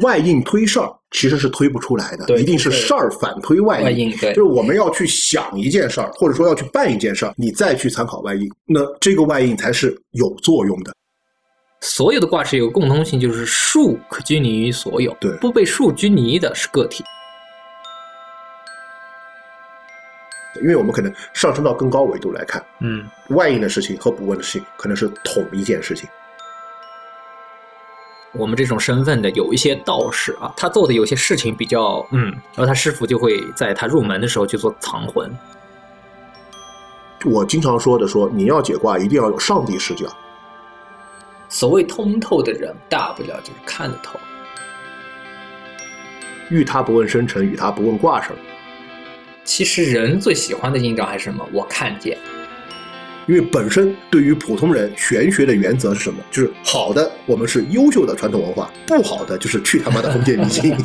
外应推事儿其实是推不出来的，一定是事儿反推外应。外应对就是我们要去想一件事儿，或者说要去办一件事儿，你再去参考外应，那这个外应才是有作用的。所有的卦是有个共通性，就是数可拘泥于所有，对不被数拘泥的是个体。因为我们可能上升到更高维度来看，嗯，外应的事情和不问的事情可能是同一件事情。我们这种身份的有一些道士啊，他做的有些事情比较嗯，然后他师傅就会在他入门的时候去做藏魂。我经常说的说，你要解卦一定要有上帝视角。所谓通透的人，大不了就是看得透。遇他不问生辰，与他不问卦事儿。其实人最喜欢的印章还是什么？我看见。因为本身对于普通人，玄学的原则是什么？就是好的，我们是优秀的传统文化；不好的，就是去他妈的封建迷信。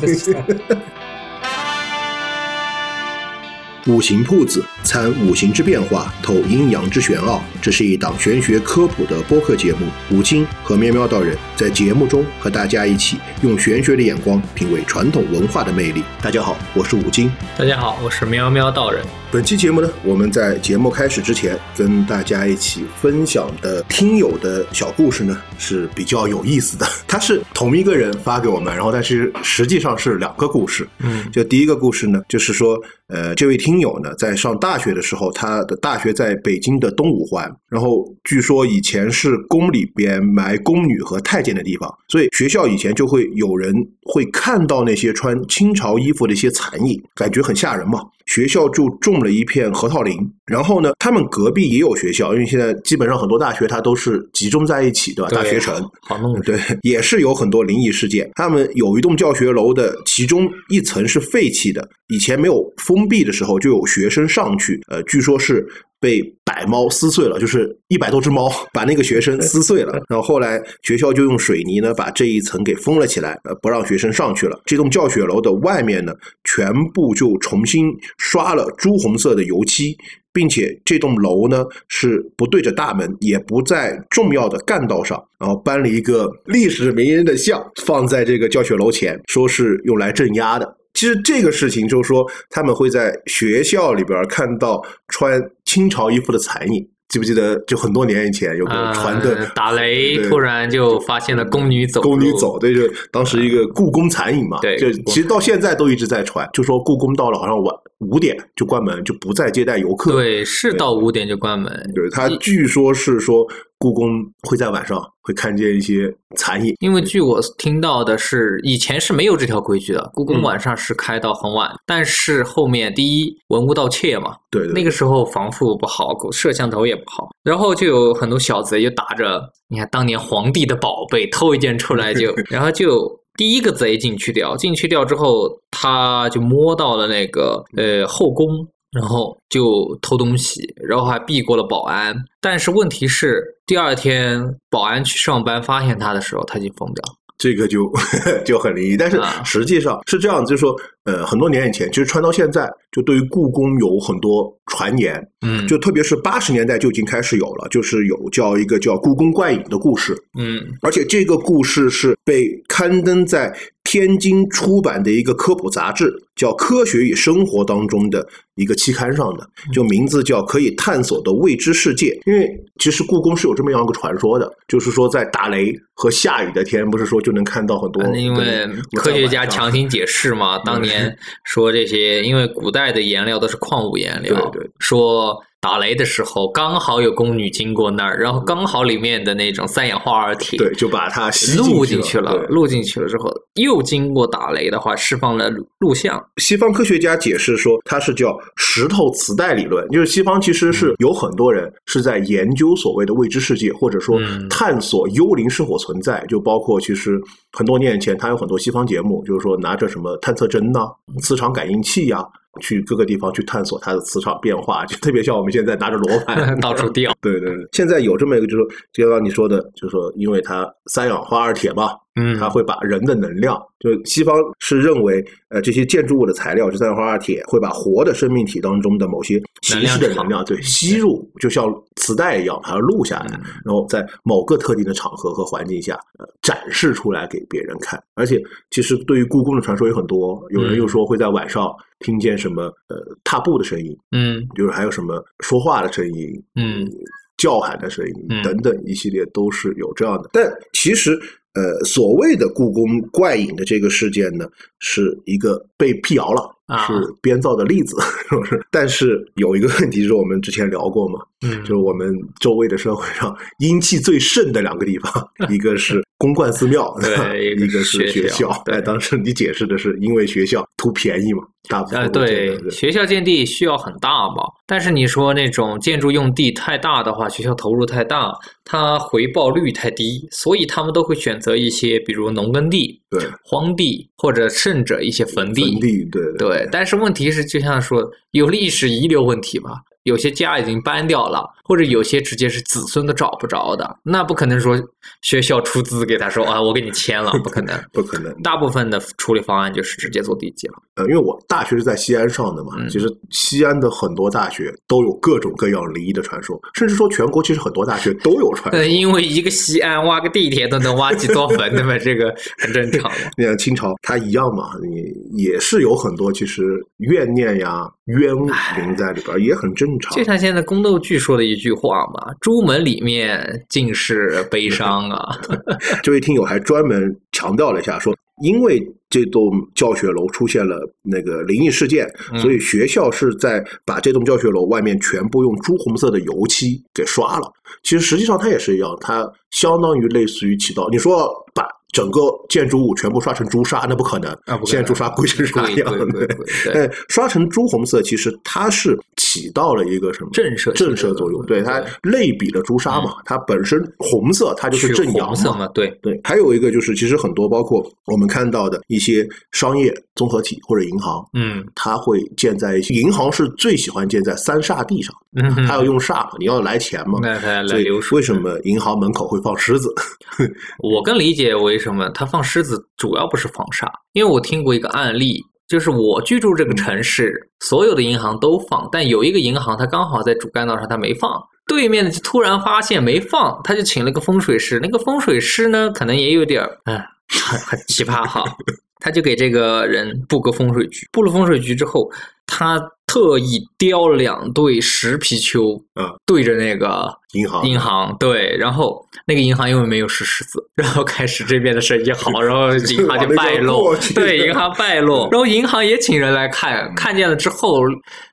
五行铺子参五行之变化，透阴阳之玄奥。这是一档玄学科普的播客节目。五金和喵喵道人在节目中和大家一起用玄学的眼光品味传统文化的魅力。大家好，我是五金。大家好，我是喵喵道人。本期节目呢，我们在节目开始之前跟大家一起分享的听友的小故事呢是比较有意思的。他是同一个人发给我们，然后但是实际上是两个故事。嗯就第一个故事呢，就是说，呃，这位听友呢，在上大学的时候，他的大学在北京的东五环，然后据说以前是宫里边埋宫女和太监的地方，所以学校以前就会有人会看到那些穿清朝衣服的一些残影，感觉很吓人嘛。学校就种了一片核桃林，然后呢，他们隔壁也有学校，因为现在基本上很多大学它都是集中在一起，对吧？大学城，好弄。对，也是有很多灵异事件。他们有一栋教学楼的其中一层是废弃的，以前没有封闭的时候，就有学生上去，呃，据说是被百猫撕碎了，就是一百多只猫把那个学生撕碎了。然后后来学校就用水泥呢把这一层给封了起来，呃，不让学生上去了。这栋教学楼的外面呢，全部就重新刷了朱红色的油漆。并且这栋楼呢是不对着大门，也不在重要的干道上，然后搬了一个历史名人的像放在这个教学楼前，说是用来镇压的。其实这个事情就是说，他们会在学校里边看到穿清朝衣服的残影。记不记得？就很多年以前有个传的、呃打雷，突然就发现了宫女走，宫女走，对，就当时一个故宫残影嘛。对就其实到现在都一直在传，就说故宫到了好像晚五点就关门，就不再接待游客。对，是到五点就关门。对，他据说是说故宫会在晚上会看见一些残影。因为据我听到的是，以前是没有这条规矩的，故宫嗯晚上是开到很晚，但是后面第一文物盗窃嘛，对对那个时候防护不好，摄像头也不好，然后就有很多小贼就打着，你看当年皇帝的宝贝偷一件出来就，然后就。第一个贼进去掉，进去掉之后，他就摸到了那个呃后宫，然后就偷东西，然后还避过了保安。但是问题是，第二天保安去上班发现他的时候，他已经疯掉了。这个就 就很灵异，但是啊实际上是这样，就是说，呃，很多年以前，其实传到现在，就对于故宫有很多传言，嗯，就特别是八十年代就已经开始有了，就是有叫一个叫故宫怪影的故事，嗯而且这个故事是被刊登在天津出版的一个科普杂志，叫《科学与生活》当中的一个期刊上的，就名字叫《可以探索的未知世界》。因为其实故宫是有这么样一个传说的，就是说在打雷和下雨的天，不是说就能看到很多嗯因为科学家强行解释嘛，当年说这些，因为古代的颜料都是矿物颜料，对对。说打雷的时候刚好有宫女经过那儿，然后刚好里面的那种三氧化二铁对，就把它吸录进进去了，对录进去了之后，又经过打雷的话，释放了录像，西方科学家解释说，它是叫石头磁带理论，就是西方其实是有很多人是在研究所谓的未知世界，或者说嗯。探索幽灵是否存在，就包括其实很多年以前，他有很多西方节目，就是说拿着什么探测针呐、磁场感应器呀、去各个地方去探索它的磁场变化，就特别像我们现在拿着罗盘。到处调。对对对，现在有这么一个，就是就像你说的，就是说，因为它三氧化二铁嘛，嗯，它会把人的能量，就西方是认为，呃，这些建筑物的材料，就三氧化二铁，会把活的生命体当中的某些形式的能量，对吸入，就像磁带一样，把它录下来，然后在某个特定的场合和环境下，呃，展示出来给别人看。而且，其实对于故宫的传说有很多，有人又说会在晚上听见什么呃踏步的声音，嗯，就是还有什么说话的声音，嗯。叫喊的声音嗯。等等一系列都是有这样的，但其实呃，所谓的故宫怪影的这个事件呢，是一个被辟谣了，啊是编造的例子，是不是？但是有一个问题，就是我们之前聊过嘛，嗯就是我们周围的社会上阴气最盛的两个地方，一个是公观寺庙，对吧 一个是学校。哎，当时你解释的是因为学校图便宜嘛，大部分对，学校建地需要很大嘛，但是你说那种建筑用地太大的话，学校投入太大，它回报率太低，所以他们都会选择一些，比如农耕地、对荒地，或者甚者一些坟地。坟地，对对，但是问题是，就像说有历史遗留问题嘛，有些家已经搬掉了，或者有些直接是子孙都找不着的，那不可能说学校出资给他说啊，我给你签了，不可能。不可能。大部分的处理方案就是直接做地基了。呃，因为我大学是在西安上的嘛，嗯其实西安的很多大学都有各种各样灵异的传说，甚至说全国其实很多大学都有传说。呃，因为一个西安挖个地铁都能挖几座坟，那么？这个很正常嘛。你看清朝，它一样嘛，你也是有很多其实怨念呀、冤灵在里边，也很正常就。像现在宫斗剧说的一句话嘛，“朱门里面尽是悲伤啊。这位听友还专门强调了一下，说因为这栋教学楼出现了那个灵异事件，嗯所以学校是在把这栋教学楼外面全部用朱红色的油漆给刷了。其实实际上它也是一样，它相当于类似于起到你说把整个建筑物全部刷成朱砂，那不可能。啊不现在朱砂贵成啥样？对。但刷成朱红色，其实它是起到了一个什么？震慑震慑作用？对，它类比了朱砂嘛，它本身红色，它就是去正阳红色嘛，对，对，还有一个就是，其实很多包括我们看到的一些商业综合体或者银行，嗯。它会建在一些银行是最喜欢建在三煞地上，嗯。哼，它要用煞嘛，你要来钱嘛，那它所以来流水。为什么银行门口会放狮子？我更理解为什么他放狮子主要不是防煞，因为我听过一个案例，就是我居住这个城市，所有的银行都放，但有一个银行它刚好在主干道上，它没放。对面的就突然发现没放，他就请了个风水师。那个风水师呢，可能也有点儿，哎，很很奇葩哈。他就给这个人布个风水局，布了风水局之后，他特意雕了两对石貔貅，啊，对着那个银行。银行对，然后那个银行因为没有石狮子，然后开始这边的生意好，然后银行就败往那边落过，去对，银行败落，然后银行也请人来看，看见了之后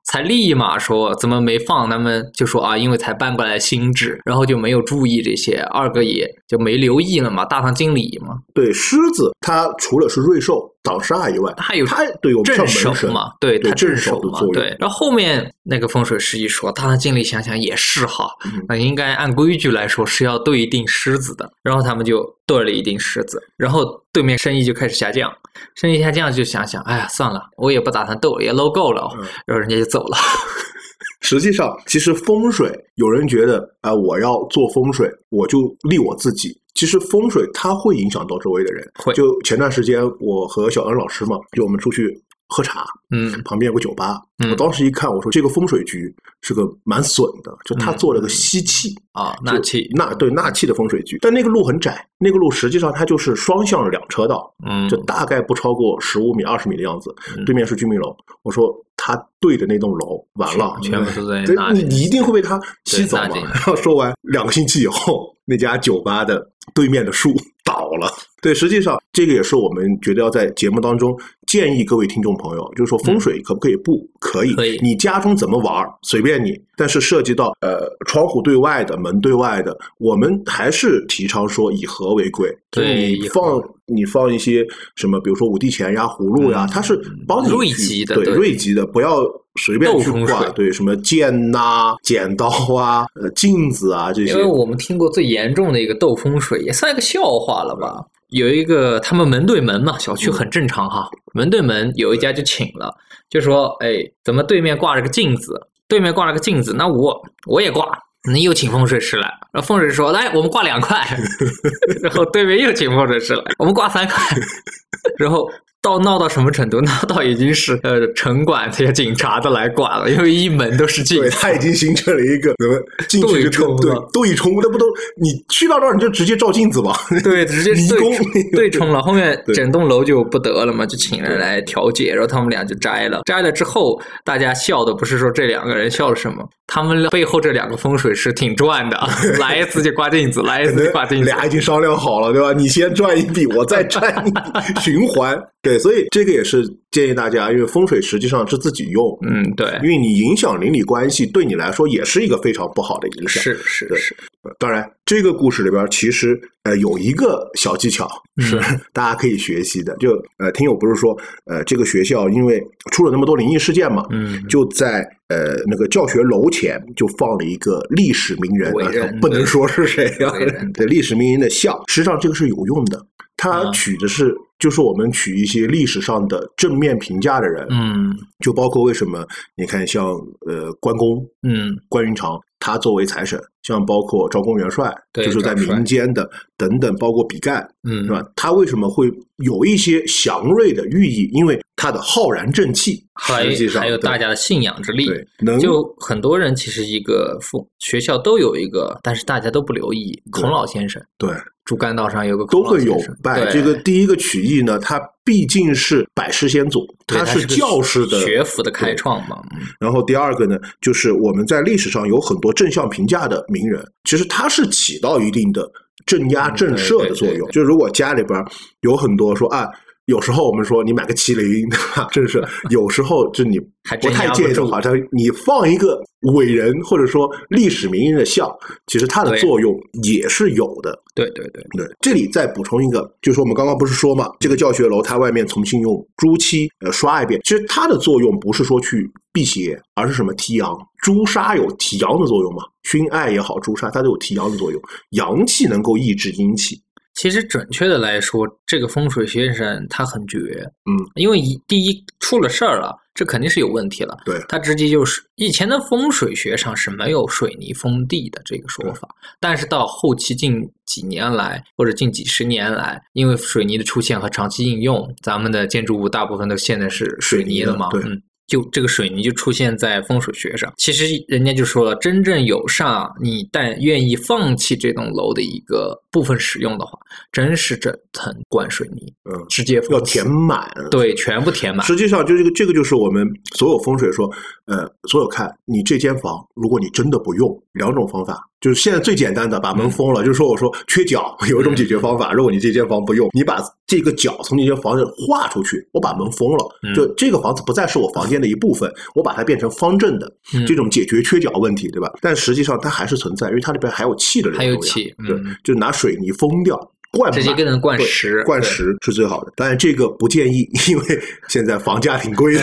才立马说怎么没放，他们就说啊，因为才搬过来新址，然后就没有注意这些，二哥也就没留意了嘛，大堂经理嘛，对狮子，它除了是瑞兽挡煞以外，他还有他对我们镇像门神嘛，对对他镇镇守守嘛的作，用对。然后后面那个风水师一说，大堂经理想想也是哈，嗯那应该按规矩来说是要对一定狮子的，然后他们就对了一定狮子，然后对面生意就开始下降，生意下降就想想，哎呀算了，我也不打算斗了，也搂够了，嗯然后人家就走了。实际上，其实风水，有人觉得啊、我要做风水，我就立我自己。其实风水它会影响到周围的人。会就前段时间，我和小恩老师嘛，就我们出去喝茶，嗯旁边有个酒吧。嗯我当时一看，我说这个风水局是个蛮损的，就他嗯做了个吸气。啊，就纳气，纳对纳气的风水局，但那个路很窄，那个路实际上它就是双向两车道，嗯就大概不超过十五米、二十米的样子。嗯对面是居民楼，我说他对的那栋楼完了，全部都在对那里你你一定会被他吸走嘛。然后说完，两个星期以后，那家酒吧的对面的树倒了。对，实际上这个也是我们觉得要在节目当中建议各位听众朋友，就是说风水可不可以不？可以，可以你家中怎么玩儿随便你。但是涉及到呃窗户对外的、门对外的，我们还是提倡说以和为贵。就是对你放你放一些什么，比如说五帝钱呀、葫芦呀，嗯它是帮你锐去对吉的对锐吉的，不要随便去挂。斗风水对，什么剑呐、剪刀啊、呃镜子啊这些因为。我们听过最严重的一个斗风水，也算一个笑话了吧？有一个他们门对门嘛，小区很正常哈，门对门有一家就请了，就说哎，怎么对面挂了个镜子？对面挂了个镜子，那我我也挂，那又请风水师来，然后风水师说：“来，我们挂两块。”然后对面又请风水师来，我们挂三块。然后到闹到什么程度？闹到已经是呃城管这些警察都来管了，因为一门都是镜对，子。它已经形成了一个怎么 进去就对冲对了对冲，那不都你去到那儿你就直接照镜子吧？对，直接对冲对冲了，后面整栋楼就不得了嘛，就请人来调解，然后他们俩就摘了。摘了之后，大家笑的不是说这两个人笑了什么，他们背后这两个风水师挺赚的，来一次就挂镜子，来一次就挂镜子。俩已经商量好了，对吧？你先赚一笔，我再赚一笔，循环。对，所以这个也是建议大家，因为风水实际上是自己用，嗯，对，因为你影响邻里关系，对你来说也是一个非常不好的影响。是是是，当然，这个故事里边其实呃有一个小技巧是、嗯 大家可以学习的。就呃，听友不是说呃这个学校因为出了那么多灵异事件嘛，嗯，就在呃那个教学楼前就放了一个历史名人，不能说是谁啊，对历史名人的像，实际上这个是有用的。他啊取的是，就是我们取一些历史上的正面评价的人，嗯就包括为什么你看像呃关公，嗯关云长，他作为财神，像包括赵公元帅，对就是在民间的等等，包括比干，嗯是，吧？他为什么会有一些祥瑞的寓意？因为他的浩然正气，还实际上还有大家的信仰之力。对能就很多人其实一个父学校都有一个，但是大家都不留意。孔老先生，对主干道上有个都会有拜。对这个第一个曲艺呢，它毕竟是百师先祖，它是教师的学府的开创嘛。嗯然后第二个呢，就是我们在历史上有很多正向评价的名人，其实他是起到一定的镇压嗯震慑的作用。就如果家里边有很多说啊。有时候我们说你买个麒麟，对吧？真是有时候就你还不太建议的话，他你放一个伟人或者说历史名人的像，其实它的作用也是有的。对对对，对，这里再补充一个，就是我们刚刚不是说嘛，这个教学楼它外面重新用朱漆呃刷一遍，其实它的作用不是说去辟邪，而是什么提阳。朱砂有提阳的作用嘛，熏艾也好，朱砂它都有提阳的作用，阳气能够抑制阴气。其实准确的来说，这个风水先生他很绝，嗯，因为一第一出了事儿了，这肯定是有问题了。对，他直接就是以前的风水学上是没有水泥封地的这个说法，但是到后期近几年来或者近几十年来，因为水泥的出现和长期应用，咱们的建筑物大部分都现在是水泥的嘛，的对嗯。就这个水泥就出现在风水学上，其实人家就说了，真正有上你但愿意放弃这栋楼的一个部分使用的话，真是整层灌水泥，嗯，直接要填满。对，全部填满。实际上，就这个这个就是我们所有风水说，呃，所有看你这间房，如果你真的不用，两种方法，就是现在最简单的把门封了，就是说我说缺角，有一种解决方法，如果你这间房不用，你把这个角从你这房子划出去，我把门封了，嗯就这个房子不再是我房间的一部分，我把它变成方正的，嗯这种解决缺角问题，对吧？但实际上它还是存在，因为它里边还有气的还有气对嗯，就拿水泥封掉。灌直接满给人灌石灌石是最好的。但是这个不建议，因为现在房价挺贵的。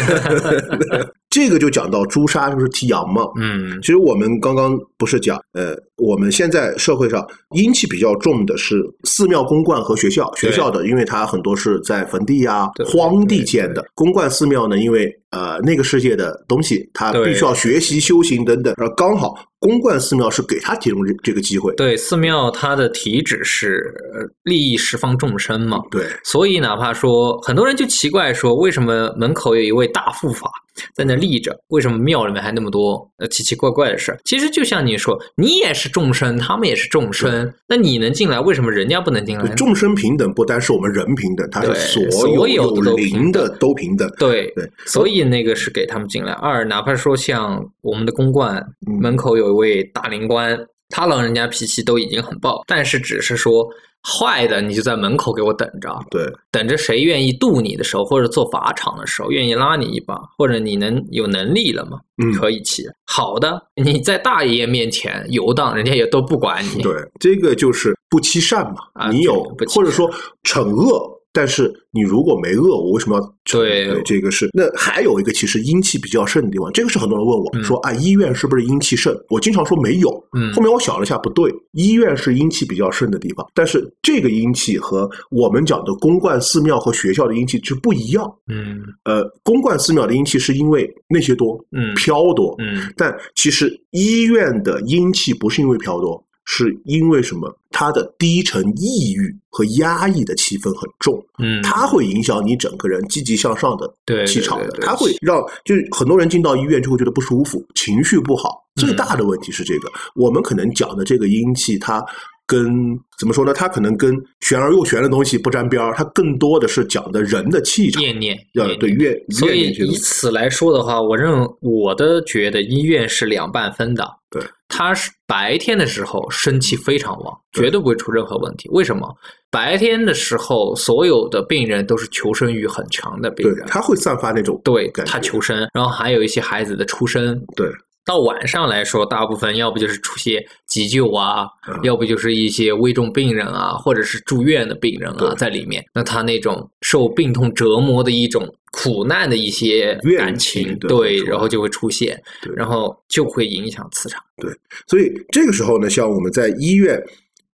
这个就讲到朱砂就是提阳嘛。嗯其实我们刚刚不是讲，呃，我们现在社会上阴气比较重的是寺庙、公观和学校。学校的，因为它很多是在坟地呀、对荒地建的；公观寺庙呢，因为呃那个世界的东西，它必须要学习修行等等，而刚好公观寺庙是给他提供这这个机会。对，寺庙它的体旨是呃利益十方众生嘛，对，所以哪怕说很多人就奇怪说，为什么门口有一位大护法在那立着，为什么庙里面还那么多呃奇奇怪怪的事儿？其实就像你说，你也是众生，他们也是众生，那你能进来，为什么人家不能进来众生平等不单是我们人平等，它是对所有有灵平的都平等。对对所以那个是给他们进来。二，哪怕说像我们的公馆嗯门口有一位大灵官，他老人家脾气都已经很暴，但是只是说坏的你就在门口给我等着，对，等着谁愿意渡你的时候，或者做法场的时候，愿意拉你一把，或者你能有能力了嘛，嗯，可以起。好的，你在大爷面前游荡，人家也都不管你。对，这个就是不欺善嘛。啊你有或者说惩恶但是你如果没饿，我为什么要？对这个是。那还有一个其实阴气比较盛的地方，这个是很多人问我、嗯说啊，医院是不是阴气盛？我经常说没有。嗯后面我想了一下，不对，医院是阴气比较盛的地方，但是这个阴气和我们讲的公观寺庙和学校的阴气是不一样。嗯呃，公观寺庙的阴气是因为那些多，嗯飘多，嗯但其实医院的阴气不是因为飘多，是因为什么？它的低沉抑郁和压抑的气氛很重，嗯，它会影响你整个人积极向上的气场的对，对对它会让就是很多人进到医院就会觉得不舒服，情绪不好。最大的问题是这个，我们可能讲的这个阴气，它跟怎么说呢？它可能跟玄而又玄的东西不沾边儿，它更多的是讲的人的气场。念念，呃，对怨所以以此来说的话，我认我的觉得医院是两半分的。对，他是白天的时候生气非常旺，绝对不会出任何问题。为什么？白天的时候，所有的病人都是求生欲很强的病对人，，他会散发那种对他求生，然后还有一些孩子的出生。对，到晚上来说，大部分要不就是出些急救啊，嗯要不就是一些危重病人啊，或者是住院的病人啊在里面。那他那种受病痛折磨的一种苦难的一些怨感情，对然后就会出现，然后就会影响磁场。对所以这个时候呢，像我们在医院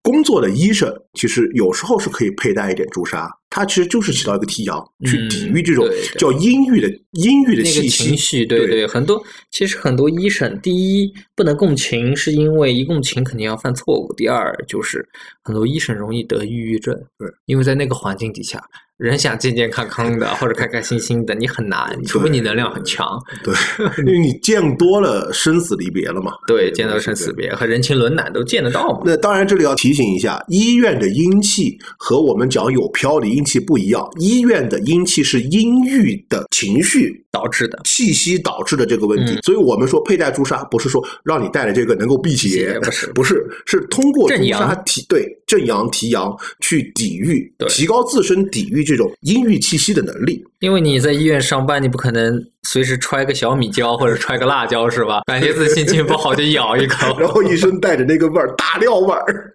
工作的医生，其实有时候是可以佩戴一点朱砂，它其实就是起到一个提阳，去嗯抵御这种叫阴郁的阴郁的那个。情绪，对对很多其实很多医生，第一不能共情，是因为一共情肯定要犯错误；第二就是很多医生容易得抑郁症，对，因为在那个环境底下，人想健健康康的或者开开心心的，你很难，除非你能量很强。对，因为你见多了生死离别了嘛。对，见到生死别和人情冷暖都见得到嘛。那当然，这里要提醒一下，医院的阴气和我们讲有飘的阴气不一样。医院的阴气是阴郁的情绪导致的，气息导致的这个问题，嗯所以我们说佩戴朱砂不是说让你戴了这个能够辟邪，不是不是，是通过朱正阳砂提对正阳提阳去抵御，提高自身抵御这种阴郁气息的能力。因为你在医院上班，你不可能随时揣个小米椒或者揣个辣椒是吧？感觉自己心情不好就咬一口，然后一身带着那个味儿，大料味儿。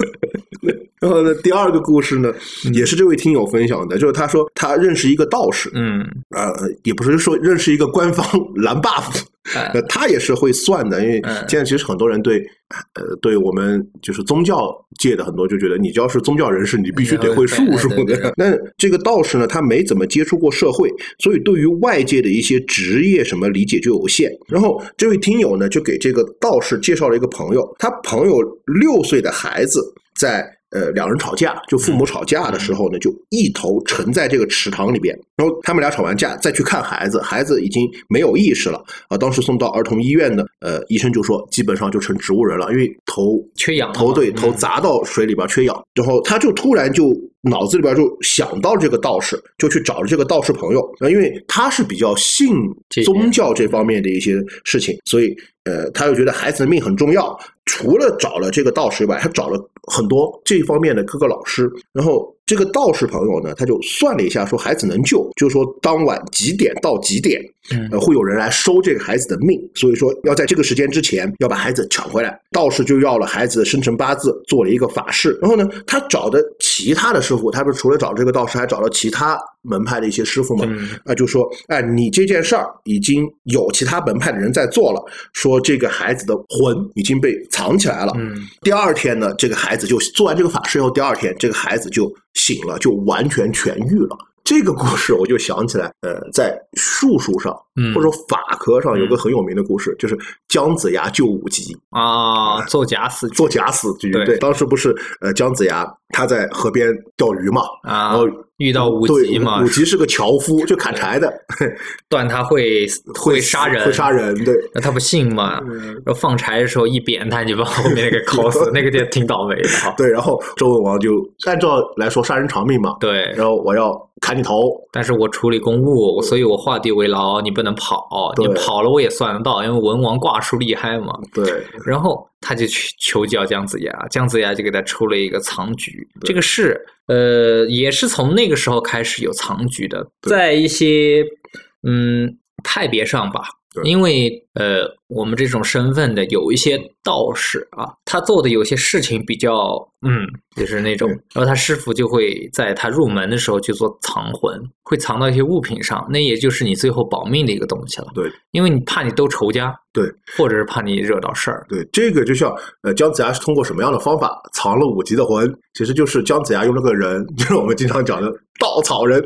然后呢，第二个故事呢，也是这位听友分享的，就是他说他认识一个道士，嗯，呃，也不是说认识一个官方蓝 buff，他也是会算的，因为嗯现在其实很多人对，呃，对我们就是宗教界的很多就觉得，你只要是宗教人士，你必须得会术数的。那这个道士呢，他没怎么接触过社会，所以对于外界的一些职业什么理解就有限。然后这位听友呢，就给这个道士介绍了一个朋友，他朋友六岁的孩子在。呃，两人吵架，就父母吵架的时候呢，就一头沉在这个池塘里边。然后他们俩吵完架，再去看孩子，孩子已经没有意识了啊。当时送到儿童医院的，呃，医生就说基本上就成植物人了，因为头缺氧头对嗯头砸到水里边缺氧。然后他就突然就脑子里边就想到这个道士，就去找了这个道士朋友。啊，因为他是比较信宗教这方面的一些事情，所以呃，他又觉得孩子的命很重要。除了找了这个道士以外，他找了很多这方面的各个老师。然后这个道士朋友呢，他就算了一下，说孩子能救，就是说当晚几点到几点，嗯呃，会有人来收这个孩子的命，所以说要在这个时间之前要把孩子抢回来。道士就要了孩子的生辰八字，做了一个法事。然后呢，他找的其他的师傅，他不是除了找这个道士，还找了其他门派的一些师傅嘛？嗯啊，就说，哎，你这件事儿已经有其他门派的人在做了，说这个孩子的魂已经被藏起来了。嗯第二天呢，这个孩子就做完这个法事以后，第二天这个孩子就醒了，就完全痊愈了。这个故事我就想起来，呃，在术数上嗯。或者说法科上有个很有名的故事，就是姜子牙救五级。啊，做假死做假死局，对。对，当时不是呃姜子牙他在河边钓鱼嘛，啊然后，遇到五对级嘛。五，级是个樵夫，就砍柴的，断他会会杀人，会杀人，对，那他不信嘛？然后放柴的时候一扁他，你就把后面那个烤死，那个就挺倒霉的。对，然后周文王就按照来说杀人偿命嘛，对，然后我要砍你头，但是我处理公务，所以我画地为牢，你不能跑，你跑了我也算得到，因为文王卦术厉害嘛。对，然后他就去求教姜子牙，姜子牙就给他出了一个藏局。这个是呃，也是从那个时候开始有藏局的，在一些嗯派别上吧，因为呃我们这种身份的有一些道士啊，他做的有些事情比较，嗯，就是那种，然后他师傅就会在他入门的时候去做藏魂，会藏到一些物品上，那也就是你最后保命的一个东西了。对，因为你怕你都仇家，对，或者是怕你惹到事儿。对，这个就像呃，姜子牙是通过什么样的方法藏了五级的魂？其实就是姜子牙用那个人，就是我们经常讲的稻草人，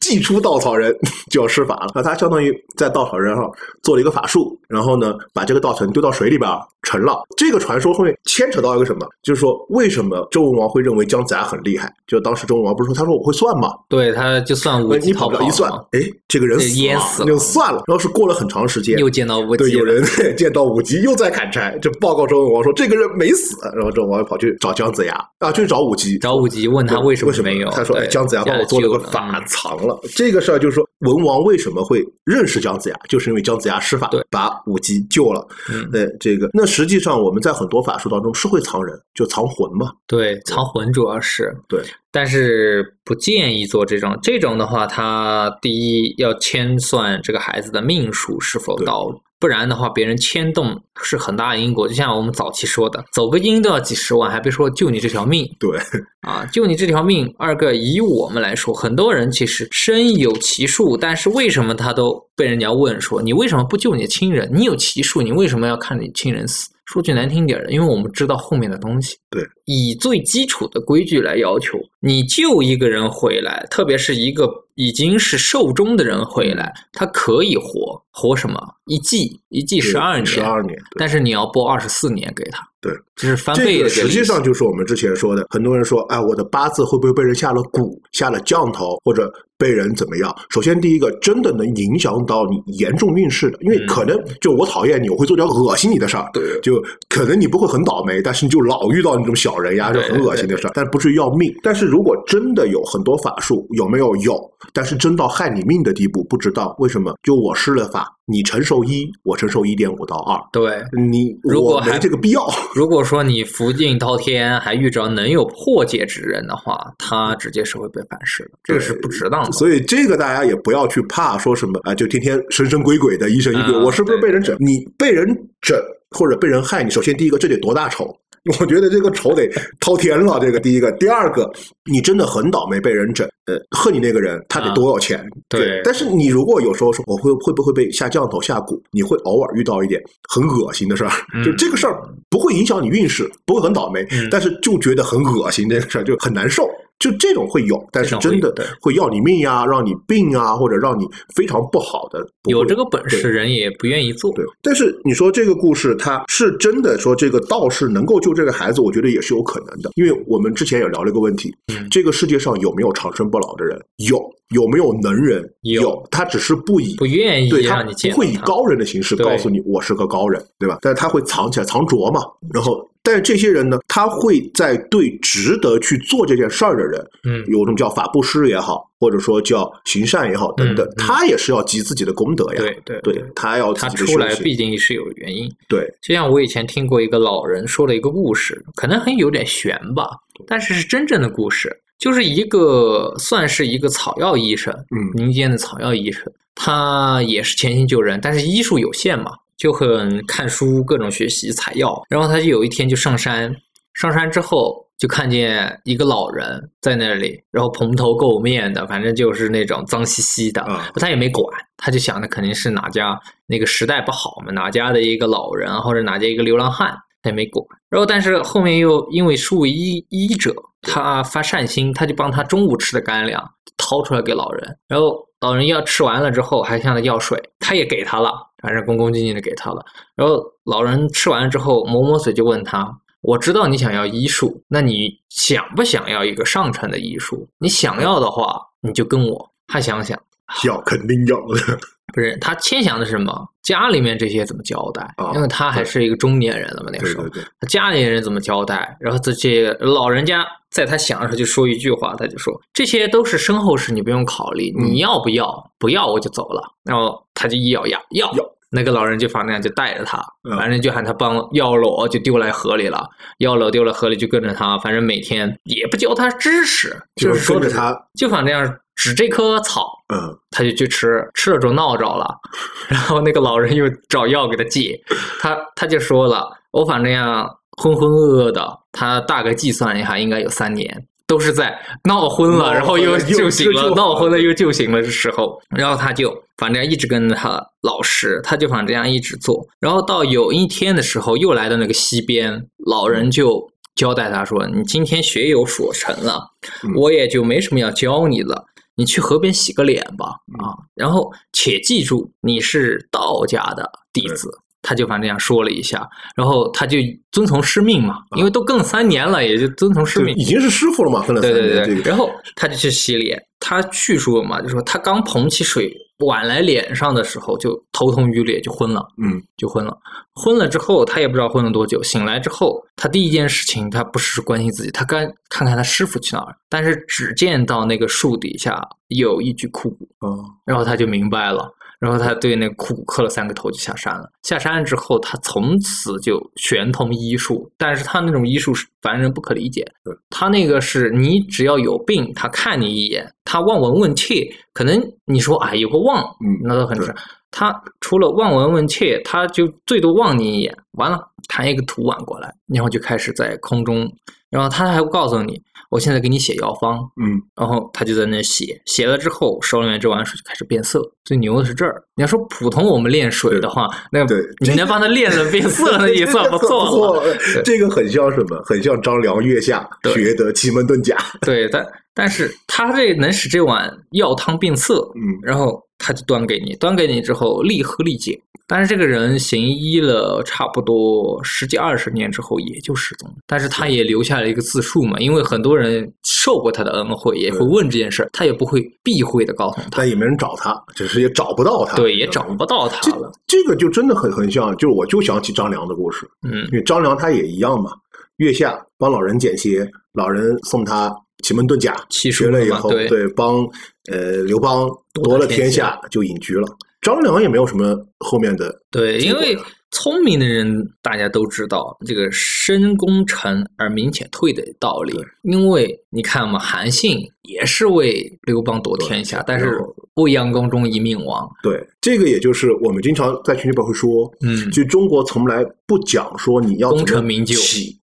祭出稻草人 就要施法了。那他相当于在稻草人上做了一个法术，然后呢，把这个稻城丢到水里边儿沉了。这个传说后面牵扯到一个什么？就是说为什么周文王会认为姜子牙很厉害？就当时周文王不是说他说我会算吗？对，他就算五呃你级跑跑不了一算嘛，哎，这个人死淹死了就算了。然后是过了很长时间，又见到无对，极了。有人见到武吉又在砍柴，就报告周文王说这个人没死，然后周文王跑去找姜子牙啊，去找武吉，找武吉问他为什么没有，他说：“哎，姜子牙帮我做了个法嗯藏了。这个事儿就是说，文王为什么会认识姜子牙，就是因为姜子牙施法对把武吉救了。嗯，对，这个那实际上我们在很多法术当中是会藏人，就藏魂嘛。对，藏魂主要是对，但是不建议做这种。这种的话，他第一要签算这个孩子的命数是否到，不然的话，别人牵动是很大的因果。就像我们早期说的，走个阴都要几十万，还别说救你这条命对，啊！救你这条命。二个，以我们来说，很多人其实身有其数，但是为什么他都被人家问说，你为什么不救你的亲人？你有其数，你为什么要看你亲人死？说句难听点的，因为我们知道后面的东西。对，以最基础的规矩来要求，你救一个人回来，特别是一个已经是寿终的人回来，他可以活，活什么？一季，一季十二年，十二年。但是你要拨二十四年给他，对，这是翻倍的实际上就是我们之前说的，很多人说，哎，我的八字会不会被人下了蛊、下了降头，或者被人怎么样？首先，第一个真的能影响到你严重运势的，因为嗯可能就我讨厌你，我会做点恶心你的事儿，对就可能你不会很倒霉，但是你就老遇到那种小人呀，就很恶心的事儿，但不至于要命。但是如果真的有很多法术，有没有有？但是真到害你命的地步，不知道为什么？就我施了法，你承受一，我承受一点五到二，对。你如果没这个必要。如果说你福尽滔天，还遇着能有破解之人的话，他直接是会被反噬的，这个是不值当的。所以这个大家也不要去怕，说什么啊，就天天神神鬼鬼的，疑神疑鬼。啊我是不是被人整？你被人整或者被人害，你首先第一个这得多大仇？我觉得这个仇得滔天了。这个第一个，第二个，你真的很倒霉被人整，呃，恨你那个人他得啊多少钱？对但是你如果有时候说我会会不会被下降头下蛊，你会偶尔遇到一点很恶心的事儿，嗯就这个事儿不会影响你运势，不会很倒霉，嗯但是就觉得很恶心，这个事儿就很难受。就这种会有，但是真的会要你命呀，让你病啊，或者让你非常不好的。有这个本事，人也不愿意做。对，但是你说这个故事，他是真的说这个道士能够救这个孩子，我觉得也是有可能的，因为我们之前也聊了一个问题：嗯这个世界上有没有长生不老的人？有，有没有能人？有他只是不以不愿意对他不会以高人的形式告诉你我是个高人，对吧？但是他会藏起来，藏拙嘛。然后，但是这些人呢，他会在对值得去做这件事儿的人，嗯，有种叫法布施也好，或者说叫行善也好，等等，嗯嗯。他也是要积自己的功德呀。对对对，他要他出来毕竟是有原因。对。就像我以前听过一个老人说的一个故事，可能很有点悬吧，但是是真正的故事，就是一个算是一个草药医生，嗯。民间的草药医生，他也是潜心救人，但是医术有限嘛，就很看书，各种学习采药，然后他就有一天就上山，上山之后。就看见一个老人在那里，然后蓬头垢面的，反正就是那种脏兮兮的，啊他也没管，他就想的肯定是哪家那个时代不好嘛，哪家的一个老人或者哪家一个流浪汉，他也没管。然后，但是后面又因为树为医医者，他发善心，他就帮他中午吃的干粮掏出来给老人，然后老人要吃完了之后还向他要水，他也给他了，反正恭恭敬敬的给他了。然后老人吃完了之后抹抹嘴就问他。我知道你想要医术，那你想不想要一个上乘的医术？你想要的话，你就跟我。他想想，要肯定要的。不是他先想的是什么？家里面这些怎么交代？啊因为他还是一个中年人了嘛，那个时候家里人怎么交代？然后这些老人家在他想的时候就说一句话，他就说这些都是身后事，你不用考虑，嗯你要不要？不要我就走了。然后他就一咬牙要要。那个老人就反正就带着他，嗯反正就喊他帮药篓就丢来河里了，药篓丢了河里就跟着他，反正每天也不教他知识，就是说着他，就反正这样指这棵草，嗯他就去吃，吃了之后闹着了，然后那个老人又找药给他解，他他就说了，我反正呀浑浑噩噩的，他大概计算一下，应该有三年。都是在闹昏了，然后又又救醒了，闹昏了又救醒了的时候，然后他就反正一直跟着他老师，他就反正这样一直做，然后到有一天的时候，又来到那个溪边，老人就交代他说：“你今天学有所成了，嗯。我也就没什么要教你了。”你去河边洗个脸吧，嗯。啊，然后且记住你是道家的弟子，他就反正这样说了一下，然后他就遵从师命嘛，因为都更三年了，也就遵从师命，已经是师傅了嘛，跟了对对三年，对，这个然后他就去洗脸，他叙述嘛，就说他刚捧起水碗来脸上的时候，就头痛欲裂，就昏了，嗯就昏了。昏了之后，他也不知道昏了多久。醒来之后，他第一件事情，他不是关心自己，他刚看看他师傅去哪儿，但是只见到那个树底下有一具枯骨，啊然后他就明白了。然后他对那个枯骨磕了三个头，就下山了。下山之后，他从此就玄通医术，但是他那种医术是凡人不可理解。他那个是你只要有病，他看你一眼，他望闻问切，可能你说哎有个望，嗯那都很对正。他除了望闻问切，他就最多望你一眼，完了弹一个土碗过来，然后就开始在空中，然后他还会告诉你，我现在给你写药方，嗯然后他就在那写，写了之后手里面这碗水就开始变色。最牛的是这儿，你要说普通我们炼水的话，那对你能帮他炼的变色，那 也算不错了。这个很像什么？很像张良月下对学得奇门遁甲。对，但但是他这能使这碗药汤变色，嗯然后他就端给你，端给你之后立喝立解。但是这个人行医了差不多十几二十年之后，也就失踪了。但是他也留下了一个自述嘛，因为很多人受过他的恩惠，也会问这件事儿，他也不会避讳的告诉他。但也没人找他，只是也找不到他。对，也找不到他这了。这个就真的很很像，就是我就想起张良的故事，嗯因为张良他也一样嘛，月下帮老人捡鞋，老人送他奇门遁甲，学了以后，嘛对帮呃刘邦夺夺了天下下，就隐居了。张良也没有什么后面的对，因为聪明的人大家都知道这个深功成而明且退的道理。因为你看嘛，韩信也是为刘邦夺天下，但是未央宫中一命亡。对，这个也就是我们经常在群里边会说，嗯就中国从来不讲说你要功成名就，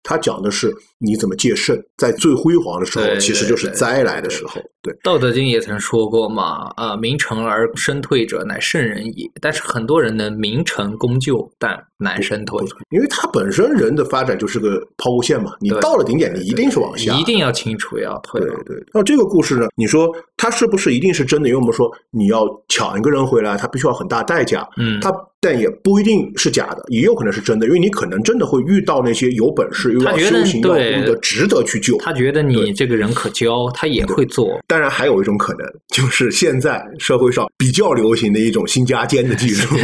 他讲的是你怎么借胜，在最辉煌的时候，对其实就是灾来的时候。对，《道德经》也曾说过嘛，啊、名成而身退者，乃圣人也。但是很多人呢，名成功就，但难身退。因为他本身人的发展就是个抛物线嘛，你到了顶点，你一定是往下。一定要清楚要退。对对，那这个故事呢？你说它是不是一定是真的？因为我们说你要抢一个人回来，他必须要很大代价。嗯，他但也不一定是假的，也有可能是真的，因为你可能真的会遇到那些有本事又要修行的，值得去救。他觉得你这个人可教，他也会做。当然，还有一种可能，就是现在社会上比较流行的一种新加尖的技术，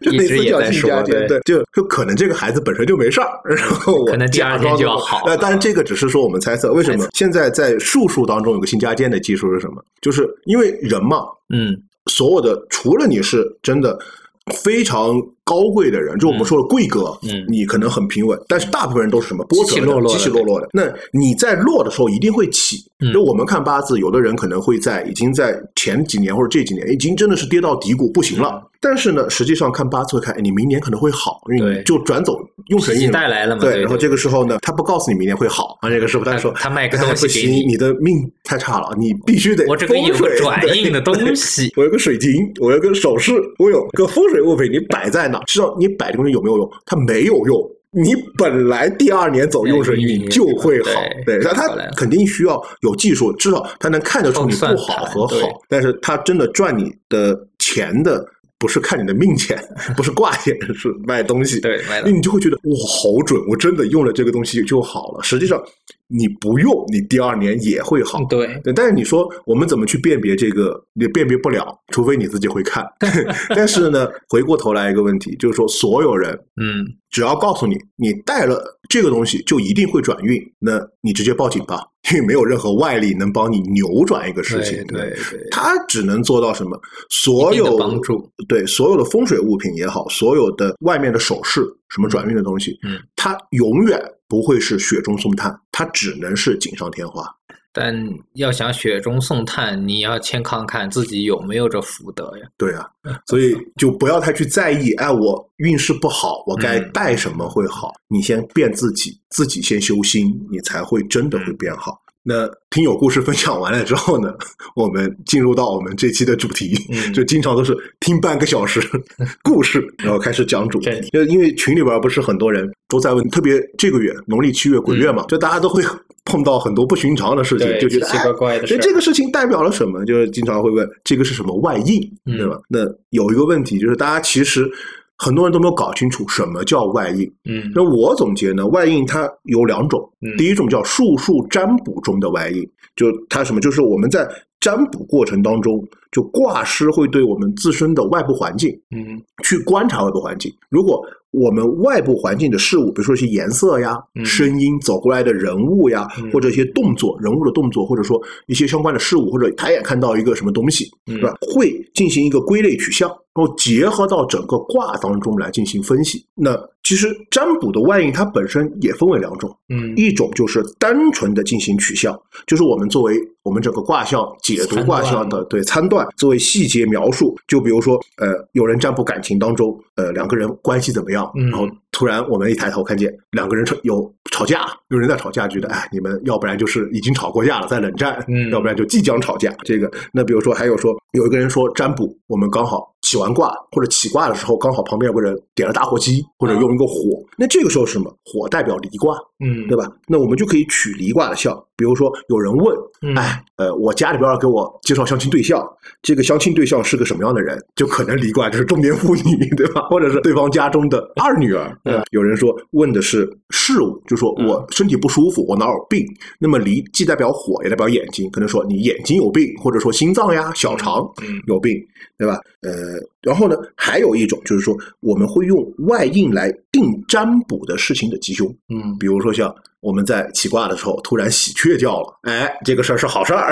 就 类似叫新加尖，对对，就就可能这个孩子本身就没事儿，然后我可能第二天就要好了当然这个只是说我们猜测，为什么现在在术数当中有个新加建的技术是什么？就是因为人嘛，嗯，所有的除了你是真的非常高贵的人，就我们说的贵格，嗯你可能很平稳，但是大部分人都是什么波折的起起落落的起起落落的。那你在落的时候一定会起。嗯就我们看八字，有的人可能会在已经在前几年或者这几年已经真的是跌到底谷不行了。但是呢，实际上看八字会看，哎你明年可能会好，因为对你就转走用神自己运带来了嘛。对，然后这个时候呢，他不告诉你明年会好啊，这个师傅他说他卖个东西 哎不行，给你你的命太差了，你必须得我这个有风水个转运的东西。我有个水晶，我有个首饰，我有个风水物品，你摆在哪？知道你摆这个东西有没有用？它没有用。你本来第二年走用水你就会好，对，那它肯定需要有技术，至少它能看得出你不好和好。但是它真的赚你的钱的，不是看你的命钱，不是挂钱，是卖东西。对，卖那你就会觉得哇，好准！我真的用了这个东西就好了。实际上你不用，你第二年也会好。对对，但是你说我们怎么去辨别这个？你辨别不了，除非你自己会看。但是呢，回过头来一个问题，就是说所有人，嗯，只要告诉你你带了这个东西就一定会转运，那你直接报警吧，因为没有任何外力能帮你扭转一个事情。对他只能做到什么？所有帮助，对所有的风水物品也好，所有的外面的首饰，什么转运的东西，嗯，它永远不会是雪中送炭，它只能是锦上添花。但要想雪中送炭，你要先看看自己有没有这福德呀。对啊，所以 就不要太去在意，哎，我运势不好，我该嗯带什么会好？你先变自己，自己先修心，你才会真的会变好。那听友故事分享完了之后呢，我们进入到我们这期的主题，嗯就经常都是听半个小时 故事，然后开始讲主题。就因为群里边不是很多人都在问，特别这个月农历七月鬼月嘛，就大家都会碰到很多不寻常的事情，就觉得哎奇奇怪怪的。所以这个事情代表了什么？就是经常会问这个是什么外应，嗯对吧？那有一个问题就是，大家其实很多人都没有搞清楚什么叫外应。嗯那我总结呢，外应它有两种，嗯第一种叫术数占卜中的外应，就它什么？就是我们在占卜过程当中，就卦师会对我们自身的外部环境嗯去观察外部环境。如果我们外部环境的事物，比如说一些颜色呀、嗯。声音、走过来的人物呀，嗯。或者一些动作、人物的动作，或者说一些相关的事物，或者抬眼看到一个什么东西，嗯。是吧？会进行一个归类取向，然后结合到整个卦当中来进行分析。那其实占卜的外应它本身也分为两种，嗯一种就是单纯的进行取向，就是我们作为我们整个卦象解读卦象的对参断作为细节描述。就比如说，呃，有人占卜感情当中，呃，两个人关系怎么样，嗯然后突然我们一抬头看见两个人吵有吵架，有人在吵架，觉得哎，你们要不然就是已经吵过架了，在冷战，嗯要不然就即将吵架。这个，那比如说还有说，有一个人说占卜，我们刚好起完卦或者起卦的时候，刚好旁边有个人点了打火机，或者用一个火，那这个时候是什么？火代表离卦，嗯对吧？那我们就可以取离卦的象。比如说有人问，嗯哎，呃，我家里边要给我介绍相亲对象，这个相亲对象是个什么样的人？就可能离卦就是中年妇女，对吧？或者是对方家中的二女儿。嗯呃有人说问的是事物，就说嗯我身体不舒服，我哪有病？那么离既代表火，也代表眼睛，可能说你眼睛有病，或者说心脏呀、小肠嗯有病，对吧？呃，然后呢，还有一种就是说，我们会用外印来定占卜的事情的吉凶。嗯比如说像我们在起卦的时候突然喜鹊叫了，哎，这个事儿是好事儿；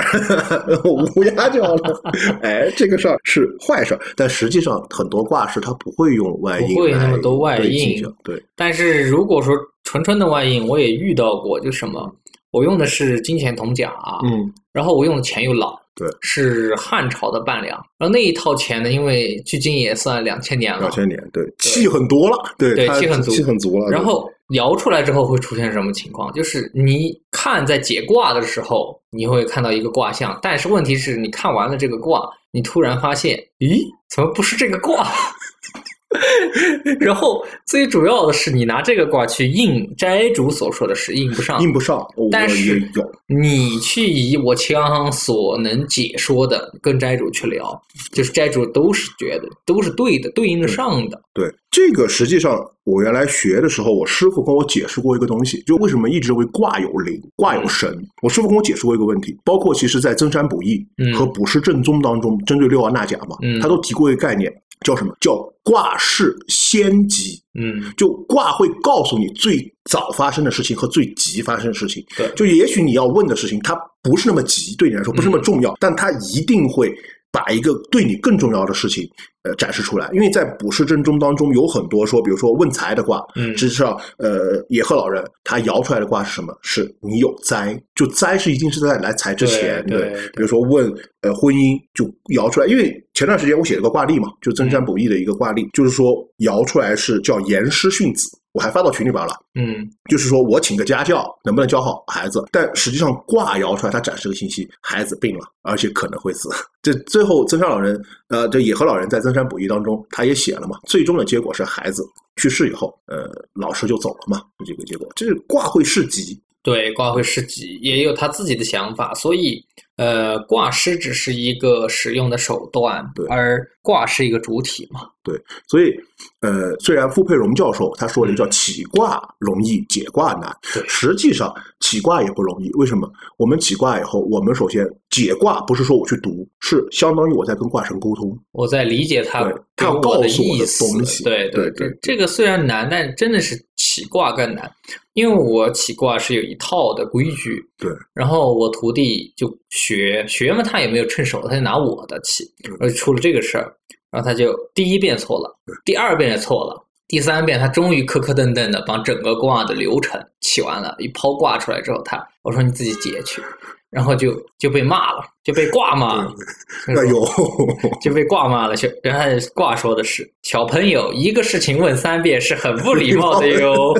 乌鸦叫了，哎，这个事儿是坏事儿。但实际上，很多卦师他不会用外印不会那么来多外对应对，但是如果说纯纯的外印，我也遇到过，就什么，我用的是金钱铜甲，嗯，然后我用的钱又老，对，是汉朝的半两，然后那一套钱呢，因为距今也算两千年了两，千年，对，气很多了，对，对气很足气很足了。然后摇出来之后会出现什么情况？就是你看在解卦的时候，你会看到一个卦象，但是问题是你看完了这个卦，你突然发现，咦，怎么不是这个卦？然后最主要的是，你拿这个卦去应斋主所说的是应不上，印不上，但是有，你去以我腔所能解说的跟斋主去聊，就是斋主都是觉得都是对的，对应得上的。对这个，实际上我原来学的时候，我师傅跟我解释过一个东西，就为什么一直认为卦有灵、卦有神。我师傅跟我解释过一个问题，包括其实在增山卜易嗯和补师正宗当中，针对六爻纳甲嘛，嗯他都提过一个概念，叫什么？叫卦事先吉。嗯，就卦会告诉你最早发生的事情和最急发生的事情。对就也许你要问的事情，它不是那么急，对你来说不是那么重要，但它一定会把一个对你更重要的事情，呃，展示出来。因为在卜筮正中当中有很多说，比如说问财的卦，嗯实际上，呃，野鹤老人他摇出来的卦是什么？是你有灾，就灾是一定是在来财之前，对对对比如说问呃婚姻就摇出来，因为前段时间我写了个卦例嘛，就增山卜易的一个卦例，就是说摇出来是叫严师训子，我还发到群里边了。嗯就是说我请个家教能不能教好孩子？但实际上卦摇出来，它展示个信息，孩子病了，而且可能会死。这最后曾山老人，呃，这野和老人在增山卜易当中，他也写了嘛，最终的结果是孩子去世以后，呃，老师就走了嘛，就这个结果。这是卦会是吉，对，卦会是吉，也有他自己的想法，所以呃，卦师只是一个使用的手段对，而卦是一个主体嘛。对所以，呃，虽然傅佩荣教授他说了一个叫嗯起卦容易，解卦难，对实际上起卦也不容易。为什么？我们起卦以后，我们首先解卦不是说我去读，是相当于我在跟卦神沟通。我在理解他对他告诉我的意思东西对对对对，这个虽然难，但真的是起卦更难，因为我起卦是有一套的规矩。对，然后我徒弟就学学嘛，他也没有趁手，他就拿我的起，嗯而出了这个事儿，然后他就第一遍错了，第二遍也错了。第三遍，他终于磕磕噔噔的把整个卦的流程起完了，一抛卦出来之后，他我说你自己解去，然后就就被骂了，就被挂骂了。哎呦，就被挂骂了。小然后挂说的是：“小朋友，一个事情问三遍是很不礼貌的哟。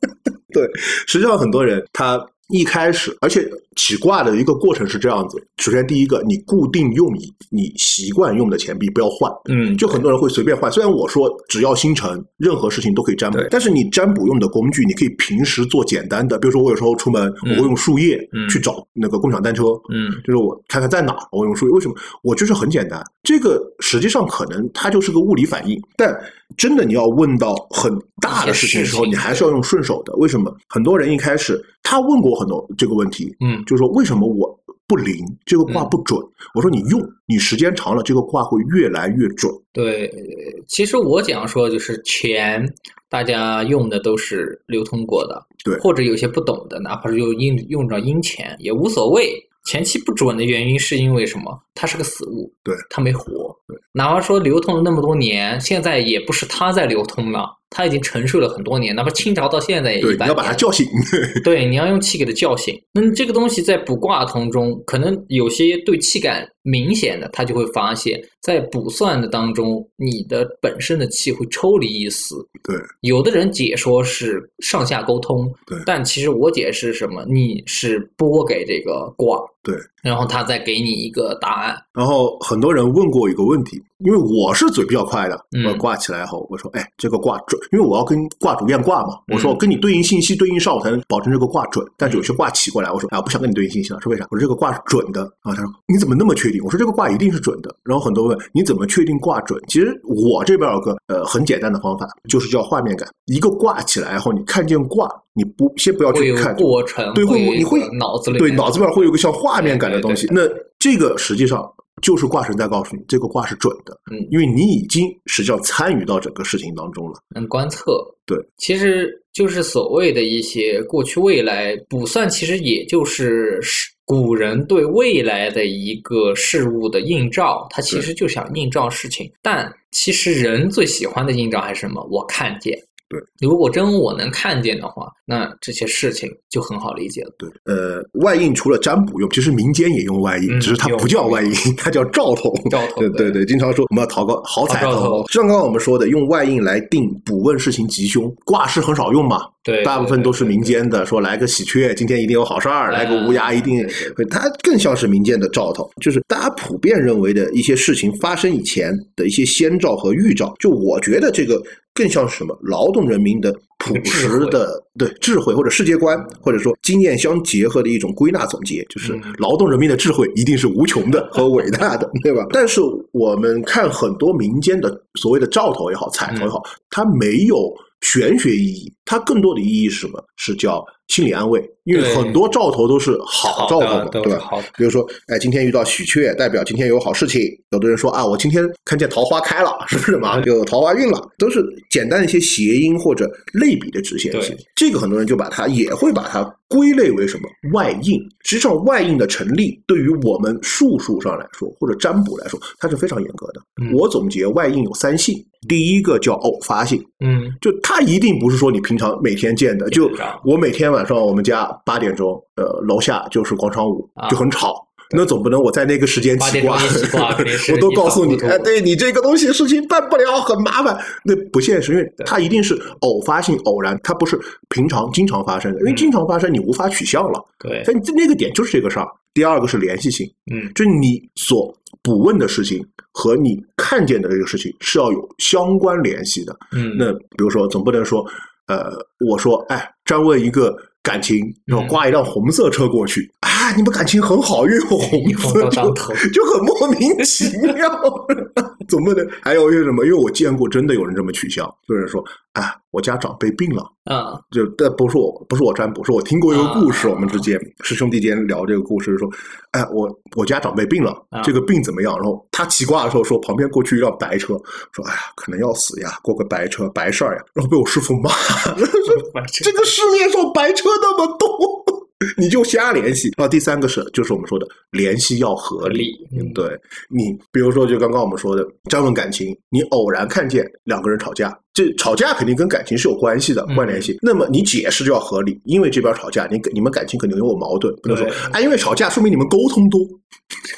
对，实际上很多人他一开始，而且起卦的一个过程是这样子：首先，第一个，你固定用你你习惯用的钱币不要换。”嗯，就很多人会随便换，虽然我说只要星辰，任何事情都可以占卜，但是你占卜用的工具，你可以平时做简单的，比如说我有时候出门，我会用树叶嗯去找那个共享单车，嗯就是我看看在哪，我用树叶。为什么？我就是很简单，这个实际上可能它就是个物理反应，但真的你要问到很大的事情的时候，你还是要用顺手的。为什么？很多人一开始他问过我很多这个问题，嗯就是说为什么我不灵，这个卦嗯不准？我说你用，你时间长了，这个卦会越来越准。对，其实我讲说就是钱，大家用的都是流通过的，对或者有些不懂的，哪怕是用阴用着阴钱也无所谓。前期不准的原因是因为什么？它是个死物，对，它没活。对哪怕说流通了那么多年，现在也不是它在流通了，它已经沉睡了很多年。哪怕清朝到现在也，一百你要把他叫醒。对，你要用气给他叫醒。那这个东西在卜卦通中，可能有些对气感明显的，他就会发现，在卜算的当中，你的本身的气会抽离一丝。对，有的人解说是上下沟通，对但其实我解释什么，你是拨给这个卦，对，然后他再给你一个答案。然后很多人问过一个问题，因为我是嘴比较快的，嗯我挂起来后，我说，哎，这个挂准，因为我要跟挂主验挂嘛，我说嗯跟你对应信息对应上，我才能保证这个挂准。但是有些挂起过来，我说，哎，我不想跟你对应信息了，是为啥？我说这个挂是准的啊。他说你怎么那么确定？我说这个挂一定是准的。然后很多问你怎么确定挂准？其实我这边有个呃很简单的方法，就是叫画面感。一个挂起来后，你看见挂，你不先不要去看过程，对，会你会脑子里对脑子里面会有个像画面感的东西。那这个实际上就是卦神在告诉你，这个卦是准的，嗯因为你已经实际上参与到整个事情当中了。嗯观测。对，其实就是所谓的一些过去未来卜算，其实也就是是古人对未来的一个事物的映照，他其实就想映照事情。但其实人最喜欢的映照还是什么？我看见。对，如果真我能看见的话，那这些事情就很好理解了。对，呃，外应除了占卜用，其实民间也用外应，嗯只是它不叫外应，它叫兆头。兆头对对对，经常说我们要讨个好彩头就。像刚刚我们说的，用外应来定卜问事情吉凶，卦师很少用嘛，对，大部分都是民间的，说来个喜鹊，今天一定有好事儿；来个乌鸦，一定。它更像是民间的兆头，就是大家普遍认为的一些事情发生以前的一些先兆和预兆。就我觉得这个更像是什么劳动人民的朴实的对智慧或者世界观，或者说经验相结合的一种归纳总结，就是嗯劳动人民的智慧一定是无穷的和伟大的，对吧？但是我们看很多民间的所谓的兆头也好，彩头也好，它没有玄学意义，它更多的意义是什么？是叫心理安慰，因为很多兆头都是好兆头嘛，的对吧？好。比如说，哎，今天遇到喜鹊，代表今天有好事情。有的人说啊，我今天看见桃花开了，是不是马上就有桃花运了？都是简单的一些谐音或者类比的直线性。这个很多人就把它也会把它归类为什么外应。实际上，外应的成立对于我们术数上来说，或者占卜来说，它是非常严格的。嗯我总结外应有三性，第一个叫偶发性，嗯，就它一定不是说你平常每天见的，就我每天晚上我们家八点钟，呃，楼下就是广场舞啊，就很吵。那总不能我在那个时间八起卦 我都告诉你哎，对你这个东西事情办不了，很麻烦，那不现实，因为它一定是偶发性、偶然，它不是平常经常发生的，因为嗯经常发生你无法取象了。对，但那个点就是这个事儿。第二个是联系性，嗯，就是你所补问的事情和你看见的这个事情是要有相关联系的。嗯，那比如说，总不能说，呃，我说，哎，张问一个感情，然后嗯挂一辆红色车过去，啊，你们感情很好，因为有红色车，头。就很莫名其妙。总不能还有一些什么？因为我见过真的有人这么取笑，就是说，啊，我家长辈病了。嗯就但不是我，不是我占卜，是我听过一个故事。啊我们之间师兄弟间聊这个故事，说，哎，我我家长辈病了啊，这个病怎么样？然后他起卦的时候说，旁边过去一辆白车，说，哎呀，可能要死呀，过个白车白事儿呀，然后被我师傅骂，这个市面上白车那么多，你就瞎联系。啊第三个是，就是我们说的联系要合理。对你，比如说就刚刚我们说的这段感情，你偶然看见两个人吵架，这吵架肯定跟感情是有关系的，嗯关联系。那么你解释就要合理，因为这边吵架，你你们感情肯定有矛盾，不能说对啊，因为吵架说明你们沟通多，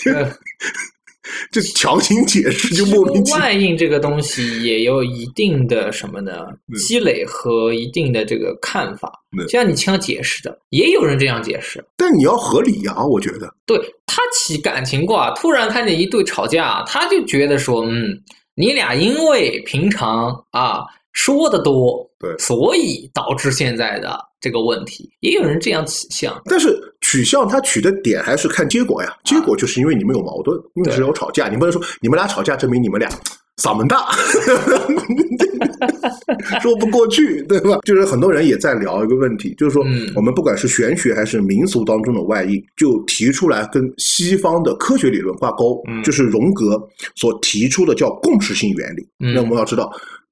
呃就强行解释就莫名其妙。外应这个东西也有一定的什么呢？积累和一定的这个看法。就像你这样解释的，也有人这样解释。但你要合理呀、我觉得。对他起感情卦，突然看见一对吵架，他就觉得说，嗯，你俩因为平常啊说的多，对所以导致现在的这个问题。也有人这样取向，但是取向他取的点还是看结果呀，结果就是因为你们有矛盾，因为只有吵架，你不能说你们俩吵架证明你们俩嗓门大，说不过去，对吧？就是很多人也在聊一个问题，就是说嗯我们不管是玄学还是民俗当中的外应，就提出来跟西方的科学理论挂钩，嗯就是荣格所提出的叫共识性原理。嗯那我们要知道。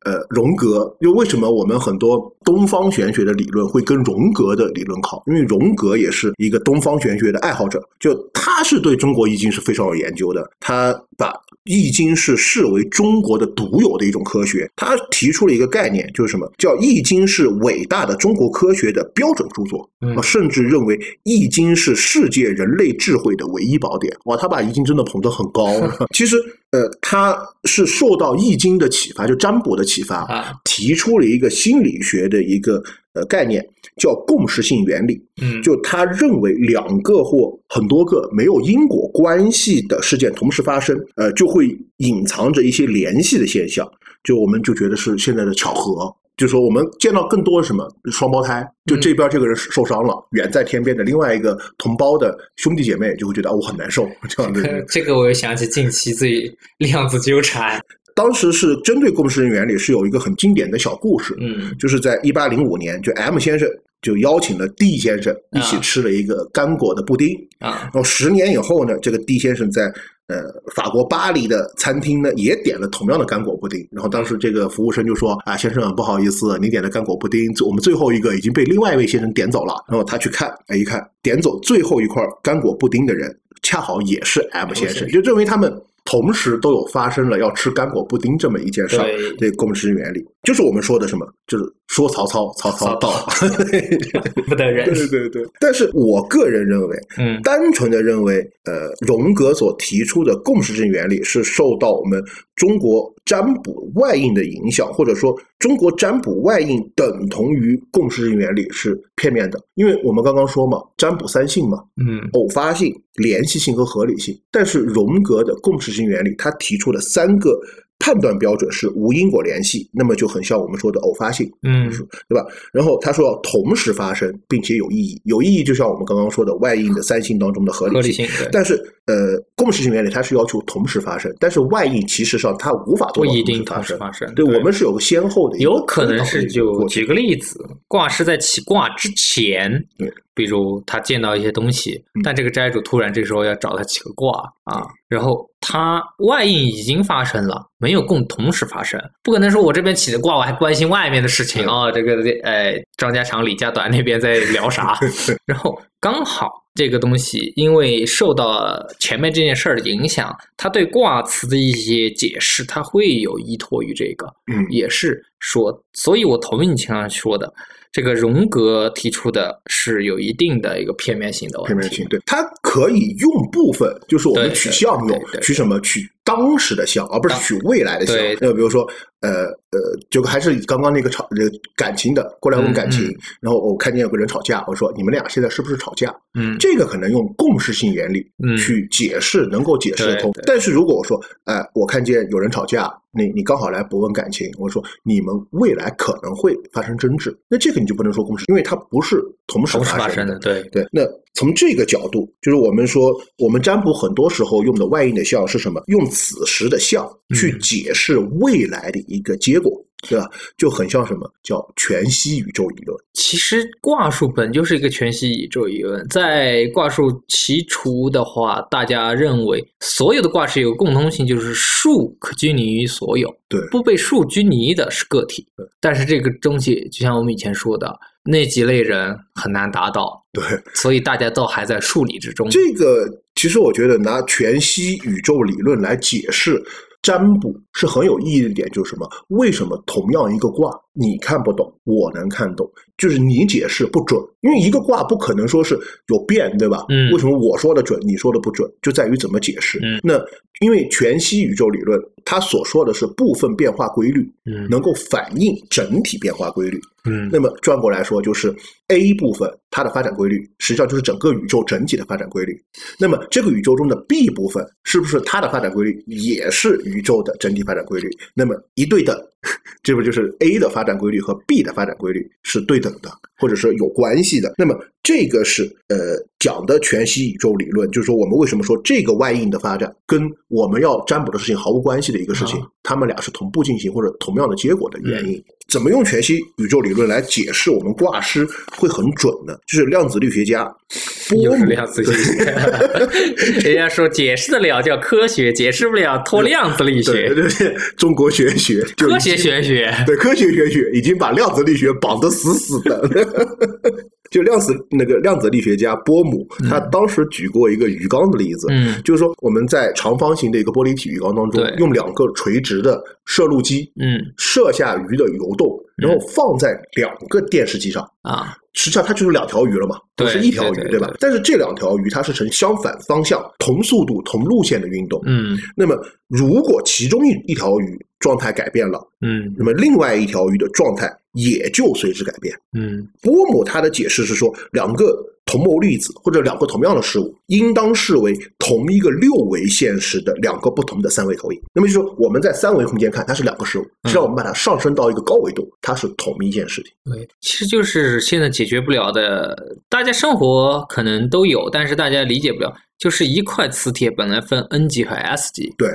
呃，荣格，就为什么我们很多东方玄学的理论会跟荣格的理论靠？因为荣格也是一个东方玄学的爱好者，就他是对中国易经是非常有研究的，他把易经是视为中国的独有的一种科学。他提出了一个概念，就是什么叫易经是伟大的中国科学的标准著作，甚至认为易经是世界人类智慧的唯一宝典。哇，他把易经真的捧得很高。其实，呃，他是受到易经的启发，就占卜的启发，啊，提出了一个心理学的一个呃概念，叫共识性原理。嗯，就他认为两个或很多个没有因果关系的事件同时发生，呃，就会隐藏着一些联系的现象。就我们就觉得是现在的巧合。就说我们见到更多的什么双胞胎，就这边这个人受伤了，远在天边的另外一个同胞的兄弟姐妹就会觉得啊我很难受 这样的。这个我又想起近期最量子纠缠，当时是针对共识人员里是有一个很经典的小故事，嗯。就是在一八零五年，就 M 先生就邀请了 D 先生一起啊。吃了一个干果的布丁。啊。然后十年以后呢，这个 D 先生在呃法国巴黎的餐厅呢也点了同样的干果布丁。然后当时这个服务生就说：“啊，先生不好意思，你点的干果布丁，我们最后一个已经被另外一位先生点走了。”然后他去看，哎，一看点走最后一块干果布丁的人，恰好也是 M 先生，就认为他们。同时都有发生了要吃干果布丁这么一件事儿，对这共识原理就是我们说的什么，就是说曹操，曹操到。不得人，对对对，但是我个人认为，嗯。单纯的认为，呃，荣格所提出的共识性原理是受到我们中国占卜外应的影响，或者说中国占卜外应等同于共识性原理是片面的，因为我们刚刚说嘛，占卜三性嘛，嗯。偶发性、联系性和合理性。但是荣格的共识性原理，他提出的三个判断标准是无因果联系，那么就很像我们说的偶发性。嗯对吧？然后他说要同时发生，并且有意义。有意义就像我们刚刚说的外应的三性当中的合合理理性。但是，呃，共识性原理它是要求同时发生，但是外应其实上它无法做到同时发生发生，对我们是有个先后的有可能是就举个例子，卦师在起卦之前，对，比如他见到一些东西，嗯。但这个斋主突然这时候要找他起个卦啊，然后他外应已经发生了，没有共同时发生，不可能说我这边起的卦我还关心外面的事情对啊、这个呃张家长李家短那边在聊啥，然后刚好这个东西因为受到前面这件事儿的影响，他对卦辞的一些解释，他会有依托于这个。嗯，也是说，所以我同意你前面说的，这个荣格提出的是有一定的一个片面性的问题。片面性，对，它可以用部分，就是我们取项用，取什么？取当时的笑，而不是取未来的笑。那比如说，呃呃，就还是刚刚那个吵呃感情的，过来问感情，然后我看见有个人吵架，我说你们俩现在是不是吵架？嗯，这个可能用共识性原理嗯去解释，能够解释得通。但是如果我说，哎、我看见有人吵架，你你刚好来不问感情，我说你们未来可能会发生争执，那这个你就不能说共识，因为它不是同时发生的发生的，。对，对，那从这个角度，就是我们说，我们占卜很多时候用的外应的笑是什么？用此时的象去嗯解释未来的一个结果，对吧？就很像什么叫全息宇宙理论。其实卦术本就是一个全息宇宙理论，在卦术起初的话，大家认为所有的卦是有共通性，就是数可拘泥于所有，对不被数拘泥的是个体。但是这个东西，就像我们以前说的，那几类人很难达到，对，所以大家都还在数理之中。这个其实我觉得拿全息宇宙理论来解释占卜是很有意义的一点，就是什么？为什么同样一个卦你看不懂，我能看懂？就是你解释不准，因为一个卦不可能说是有变，对吧？嗯为什么我说的准，你说的不准？就在于怎么解释。嗯那因为全息宇宙理论，它所说的是部分变化规律，嗯能够反映整体变化规律。嗯那么转过来说，就是 A 部分它的发展规律，实际上就是整个宇宙整体的发展规律。那么这个宇宙中的 B 部分，是不是它的发展规律也是宇宙的整体发展规律？那么一对等，这不就是 A 的发展规律和 B 的发展规律是对等的，或者是有关系的？那么这个是呃讲的全息宇宙理论，就是说我们为什么说这个外应的发展跟我们要占卜的事情毫无关系的一个事情啊，他们俩是同步进行或者同样的结果的原因。怎么用全息宇宙理论来解释我们挂失会很准呢？就是量子力学家波又是姆量子力学，人家说解释得了叫科学，解释不了托量子力学，对 对对，中国玄学科学玄学。对科学玄学已经把量子力学绑得死死的。就量子那个量子力学家波姆，他当时举过一个鱼缸的例子，嗯就是说我们在长方形的一个玻璃体鱼缸当中，用两个垂直的摄录机嗯摄下鱼的游动，然后放在两个电视机上，啊，实际上它就是两条鱼了嘛，不对是一条鱼，吧对对对？但是这两条鱼它是呈相反方向、同速度、同路线的运动。嗯那么，如果其中一一条鱼状态改变了，嗯那么另外一条鱼的状态也就随之改变。嗯波姆他的解释是说，两个同谋粒子或者两个同样的事物，应当视为同一个六维现实的两个不同的三维投影。那么就说我们在三维空间看它是两个事物，实际上我们把它上升到一个高维度，它是同一件事情。对，其实就是现在解决不了的，大家生活可能都有，但是大家理解不了，就是一块磁铁本来分 N 级和 S 级，对，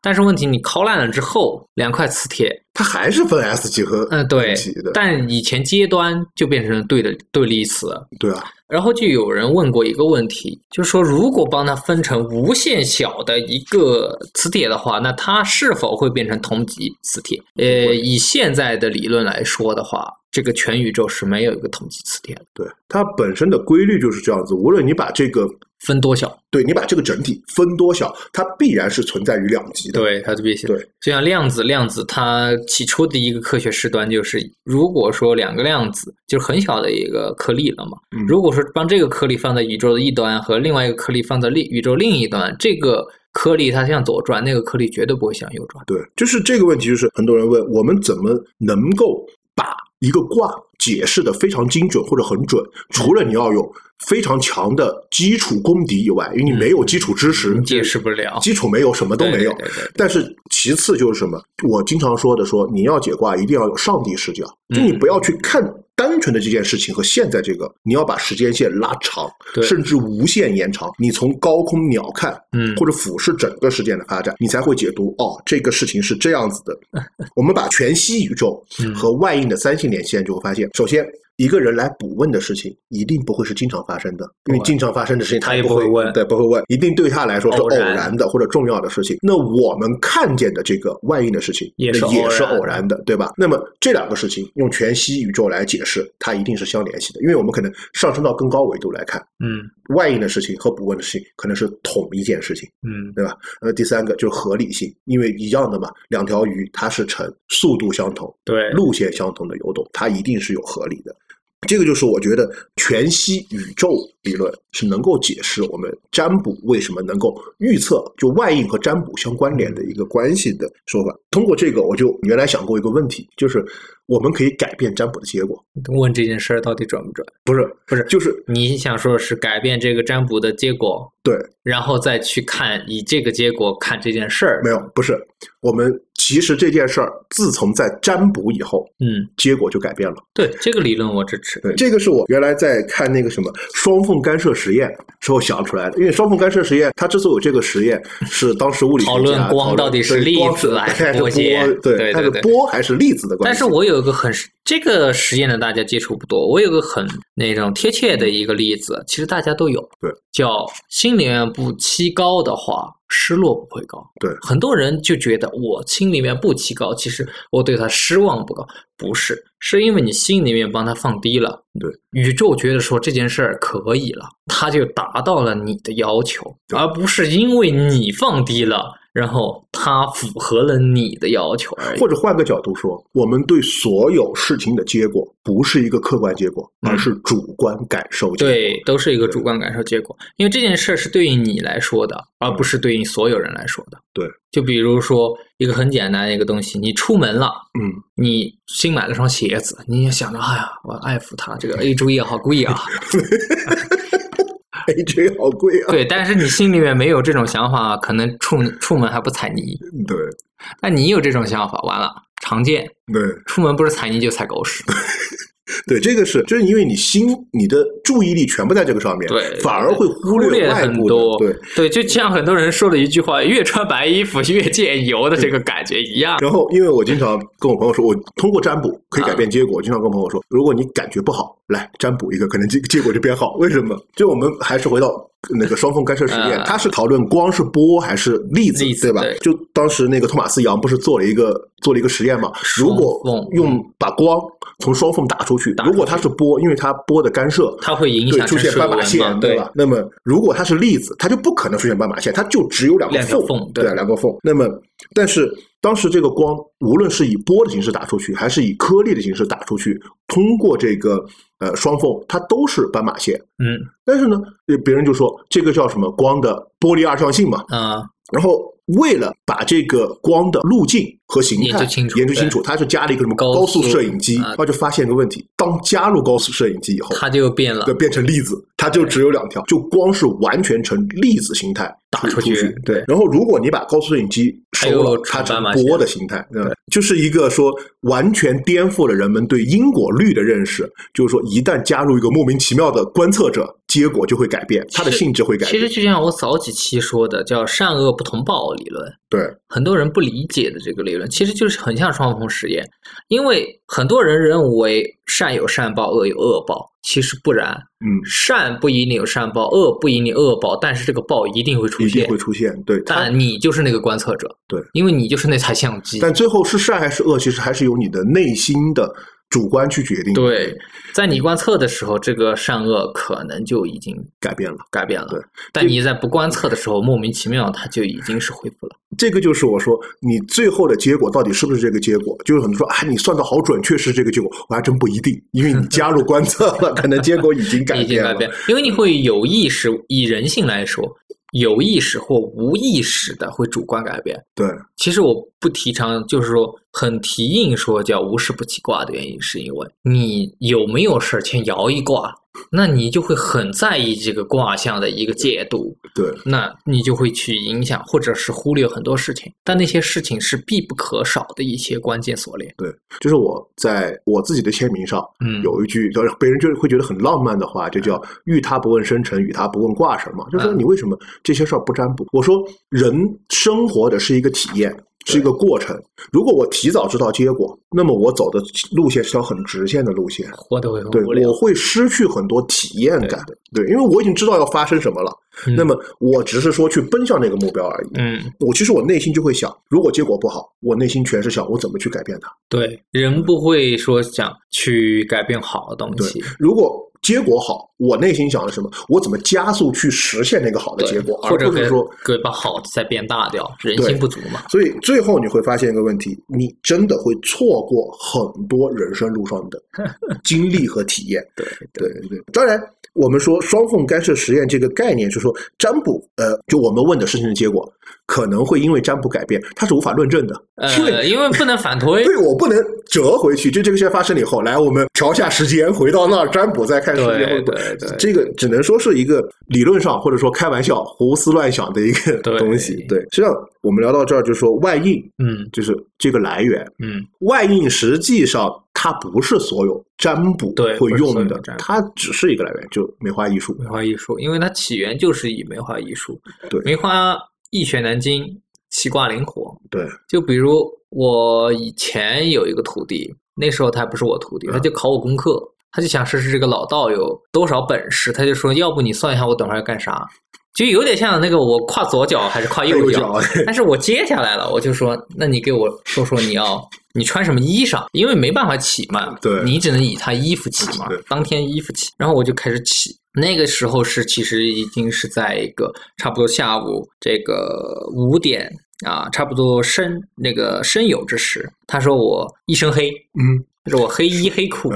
但是问题你敲烂了之后，两块磁铁，它还是分 S 极和嗯、对但以前阶端就变成了对的对立词，对啊，然后就有人问过一个问题，就是说，如果帮它分成无限小的一个磁铁的话，那它是否会变成同级磁铁？呃，以现在的理论来说的话，这个全宇宙是没有一个同级磁铁的，对，它本身的规律就是这样子。无论你把这个，分多小？对你把这个整体分多小，它必然是存在于两极的。对，它就必须对，就像量子，量子它起初的一个科学事端就是，如果说两个量子就是很小的一个颗粒了嘛，嗯如果说把这个颗粒放在宇宙的一端和另外一个颗粒放在另宇宙另一端，这个颗粒它向左转，那个颗粒绝对不会向右转。对，就是这个问题，就是很多人问我们怎么能够把一个卦解释的非常精准或者很准，除了你要有非常强的基础功底以外，因为你没有基础知识，嗯解释不了，基础没有，什么都没有。对对对对但是其次就是什么？我经常说的说，你要解卦一定要有上帝视角，就你不要去看单纯的这件事情和现在这个，你要把时间线拉长，甚至无限延长。你从高空鸟看，嗯或者俯视整个事件的发展，你才会解读哦，这个事情是这样子的。我们把全息宇宙嗯和外应的三性连线，就会发现，首先。一个人来补问的事情，一定不会是经常发生的，因为经常发生的事情他也不不会问对，不会问，一定对他来说是偶偶然然的或者重要的事情。那我们看见的这个外应的事情，也是偶然的，对吧？那么这两个事情用全息宇宙来解释，它一定是相联系的，因为我们可能上升到更高维度来看，嗯外应的事情和补问的事情可能是同一件事情。嗯对吧？呃，第三个就是合理性，因为一样的嘛，两条鱼它是呈速度相同、对，路线相同的游动，它一定是有合理的。这个就是我觉得全息宇宙理论是能够解释我们占卜为什么能够预测就外应和占卜相关联的一个关系的说法。通过这个，我就原来想过一个问题，就是我们可以改变占卜的结果，问这件事儿到底准不准？不是不是就是你想说的是改变这个占卜的结果，对，然后再去看以这个结果看这件事儿。没有不是我们其实这件事儿自从在占卜以后，嗯，结果就改变了。对，这个理论我支持。对，这个是我原来在看那个什么双缝干涉实验时候想出来的。因为双缝干涉实验，它之所以有这个实验，是当时物理学家讨论光到底是粒子还是波对，它是波还是粒子的关系。但是我有一个很这个实验呢，大家接触不多。我有个很那种贴切的一个例子，其实大家都有，对，叫心里面不期高的话，失落不会高。对很多人就觉得我心里面不提高，其实我对他失望不高，不是，是因为你心里面帮他放低了。对，宇宙觉得说这件事儿可以了，他就达到了你的要求，而不是因为你放低了，然后他符合了你的要求而已。或者换个角度说，我们对所有事情的结果不是一个客观结果，嗯而是主观感受结果。对，都是一个主观感受结果，因为这件事儿是对于你来说的，而不是对于所有人来说的。对，就比如说一个很简单的一个东西，你出门了，嗯，你新买了双鞋子，你也想着，哎呀，我爱抚它，这个 A 注意好贵啊，AJ 好贵啊。对，但是你心里面没有这种想法，可能出出门还不踩泥。对那你有这种想法，完了，常见，对出门不是踩泥就踩狗屎。对，这个是就是因为你心你的注意力全部在这个上面，对反而会忽忽略外部很多，对，对，就像很多人说的一句话：“越穿白衣服越见油”的这个感觉一样。然后，因为我经常跟我朋友说，我通过占卜可以改变结果。我经常跟朋友说，如果你感觉不好，来占卜一个，可能结结果就变好。为什么？就我们还是回到那个双缝干涉实验，啊它是讨论光是波还是粒子，粒子对吧对？就当时那个托马斯杨不是做了一个做了一个实验嘛？如果用把光从双缝打出去，如果它是波，因为它波的干涉，它会影响出现斑马线嘛，对吧？那么如果它是粒子，它就不可能出现斑马线，它就只有两个两个缝，对，两个缝。那么，但是当时这个光，无论是以波的形式打出去，还是以颗粒的形式打出去，通过这个呃双缝，它都是斑马线。嗯但是呢，呃别人就说这个叫什么光的波粒二象性嘛。啊，然后为了把这个光的路径和形态研究清楚研究清楚，他就加了一个什么高高速速摄影机，啊然后就发现一个问题：当加入高速摄影机以后，它就变了对，。变成粒子，它就只有两条，就光是完全呈粒子形态打出去去。对然后如果你把高速摄影机收了，它成波的形态，嗯，就是一个说完全颠覆了人们对因果律的认识。就是说，一旦加入一个莫名其妙的观测者，结果就会改变，它的性质会改变其实。就像我早几期说的，叫善恶不同报理论。对，很多人不理解的这个理论，其实就是很像双缝实验，因为很多人认为善有善报，恶有恶报，其实不然，嗯，善不一定有善报，恶不一定恶报，但是这个报一定会出现一定会。出现。对，但你就是那个观测者，对，因为你就是那台相机。但最后是善还是恶，其实还是由你的内心的主观去决定。对，在你观测的时候，这个善恶可能就已经改变了。改变了。对，但你在不观测的时候，莫名其妙它就已经是恢复了。这个就是我说你最后的结果到底是不是这个结果？就是很多说啊，你算的好准确是这个结果，我还真不一定，因为你加入观测了，可能结果已经改变了。已经改变，因为你会有意识，以人性来说，有意识或无意识的会主观改变。对，其实我不提倡，就是说很提硬说叫无事不起卦的原因，是因为你有没有事儿先摇一卦，那你就会很在意这个卦象的一个解读，对，那你就会去影响或者是忽略很多事情，但那些事情是必不可少的一些关键锁链。对，就是我在我自己的签名上嗯，有一句，就是别人就会觉得很浪漫的话，就叫“遇他不问生辰，与他不问卦什么。就说嗯你为什么这些事儿不占卜？我说人生活的是一个体验。是一个过程。如果我提早知道结果，那么我走的路线是条很直线的路线。活得会很对，无聊我。会失去很多体验感。对，因为我已经知道要发生什么了。嗯那么我只是说去奔向那个目标而已。嗯，我其实我内心就会想，如果结果不好，我内心全是想我怎么去改变它。对，人不会说想去改变好的东西。如果结果好，我内心想的是什么？我怎么加速去实现那个好的结果，或者给而不是说。给把好的再变大掉，人心不足嘛。所以最后你会发现一个问题，你真的会错过很多人生路上的 经历和体验。对对对，当然，我们说双缝干涉实验这个概念，是说占卜，呃，就我们问的事情的结果，可能会因为占卜改变，它是无法论证的，因为呃，因为不能反推。对我不能折回去，就这个事情发生了以后，来我们调下时间，回到那儿占卜，再看时间对会不会对对这个只能说是一个理论上或者说开玩笑、胡思乱想的一个东西。对，实际上我们聊到这儿，就是说外应，嗯就是这个来源。嗯，外应实际上它不是所有占卜对会用的它只是一个来源，就梅花艺术。梅花艺术，因为它起源就是以梅花艺术。对梅花易学难精，气卦灵活。对，就比如我以前有一个徒弟，那时候他还不是我徒弟，他就考我功课，他就想试试这个老道有多少本事，他就说要不你算一下我等会儿要干啥。就有点像那个我跨左脚还是跨右脚，但是我接下来了，我就说，那你给我说说你要你穿什么衣裳，因为没办法起嘛，对，你只能以他衣服起嘛，当天衣服起，然后我就开始起，那个时候是其实已经是在一个差不多下午这个五点啊，差不多申那个申酉之时，他说我一身黑，嗯，他说我黑衣黑裤，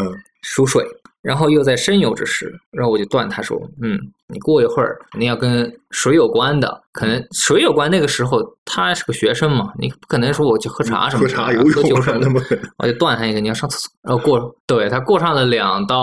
属水，然后又在申游之时，然后我就断他说，嗯。你过一会儿你要跟水有关的，可能水有关。那个时候他是个学生嘛，你不可能说我去喝茶什么的，喝酒什么的，我就断他一个，你要上厕所。然后过，对他过上了两到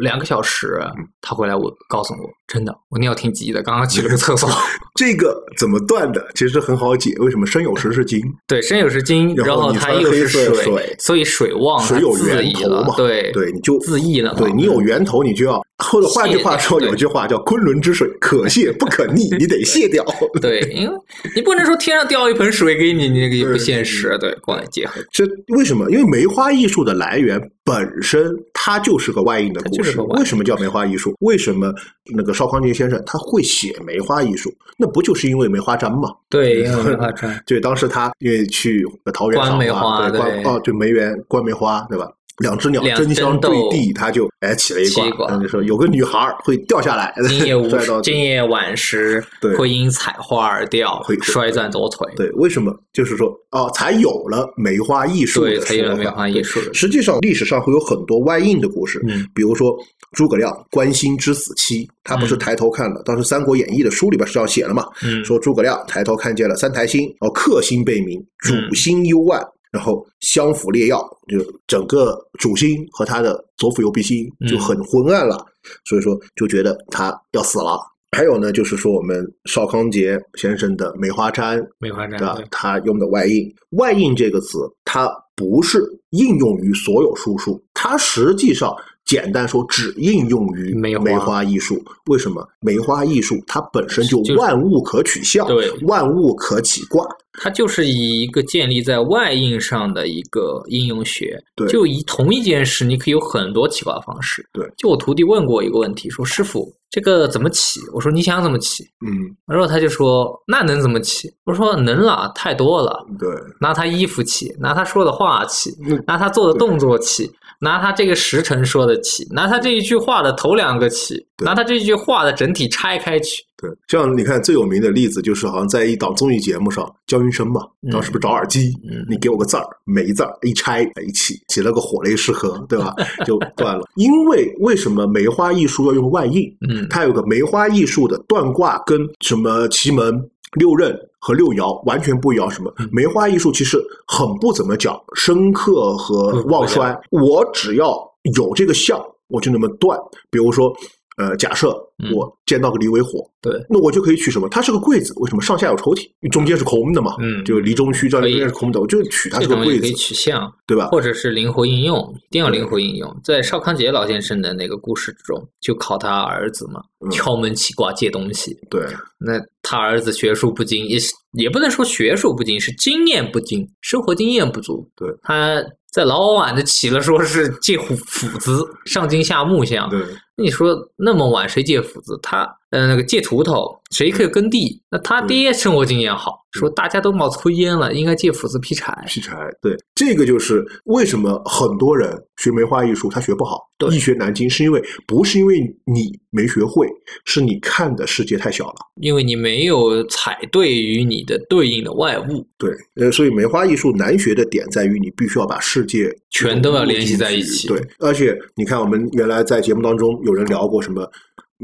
两个小时，他回来我告诉我，真的我尿挺急的，刚刚去了个厕所。这个怎么断的？其实很好解，为什么生有时是金？对，生有时金，然后它又是水，所以水旺，水有源头嘛。对对，你就自缢了。对你有源头，你就要或者换句话说。有句话叫“昆仑之水，可泄不可逆 ”，你得卸掉。对，因为你不能说天上掉一盆水给你，你那个也不现实。对，光结合。这为什么？因为梅花艺术的来源本身它就是个外应的故事。为什么叫梅花艺术？为什么那个邵康节先生他会写梅花艺术？那不就是因为梅花簪吗？对，因为梅花簪。对，当时他因为去桃园赏花，对，观哦，就梅园观梅花，对吧？两只鸟争相对地，他就哎起了一卦，就说有个女孩会掉下来，今夜 今夜晚时会因采花而掉，会摔断左腿。对，为什么？就是说哦，才有了梅花易数对，才有了梅花易数。实际上，历史上会有很多外应的故事，嗯，比如说诸葛亮关心之死期，他不是抬头看了，当时《三国演义》的书里边是这样写的嘛，嗯，说诸葛亮抬头看见了三台星，哦，克星被明，主星幽暗。然后相辅列药，就整个主星和他的左辅右弼星就很昏暗了，所以说就觉得他要死了。还有呢，就是说我们邵康节先生的梅花毡，梅花斋，对吧他用的外应，外应这个词，它不是应用于所有术数，它实际上简单说只应用于梅花艺术。为什么？梅花艺术它本身就万物可取象，对，万物可起卦。它就是以一个建立在外应上的一个应用学，对，就以同一件事，你可以有很多起卦方式，对。就我徒弟问过一个问题，说师傅这个怎么起？我说你想怎么起？嗯，然后他就说那能怎么起？我说能了，太多了，对，拿他衣服起，拿他说的话起，拿他做的动作起。拿他这个时辰说的起，拿他这一句话的头两个起，拿他这句话的整体拆开起。对，像你看最有名的例子就是好像在一档综艺节目上，焦云生嘛，当时不是找耳机，你给我个字儿，每一字儿一拆一起，起了个火雷适合，对吧？就断了。因为为什么梅花易数要用外印？嗯，它有个梅花易数的断卦跟什么奇门六壬。和六爻完全不一样，什么梅花艺术其实很不怎么讲深刻和旺衰，我只要有这个象，我就那么断。比如说，呃，假设我见到个离为火，对，那我就可以取什么？它是个柜子，为什么上下有抽屉？中间是空的嘛？嗯，就离中虚，这中间是空的，我就取它这个柜子。可以取象，对吧？或者是灵活应用，一定要灵活应用。在邵康节老先生的那个故事之中，就考他儿子嘛，敲门起卦借东西。对，那他儿子学术不精，也也不能说学术不精，是经验不精，生活经验不足。对，他在老晚的起了，说是借斧斧子上金下木像。对，你说那么晚谁借斧子？他。呃，那个借锄头，谁可以耕地？那他爹生活经验好，说大家都冒粗烟了，应该借斧子劈柴。劈柴，对，这个就是为什么很多人学梅花艺术他学不好，易学难精，是因为不是因为你没学会，是你看的世界太小了，因为你没有踩对于你的对应的外物。对，呃，所以梅花艺术难学的点在于你必须要把世界全都要联系在一起。对，而且你看，我们原来在节目当中有人聊过什么。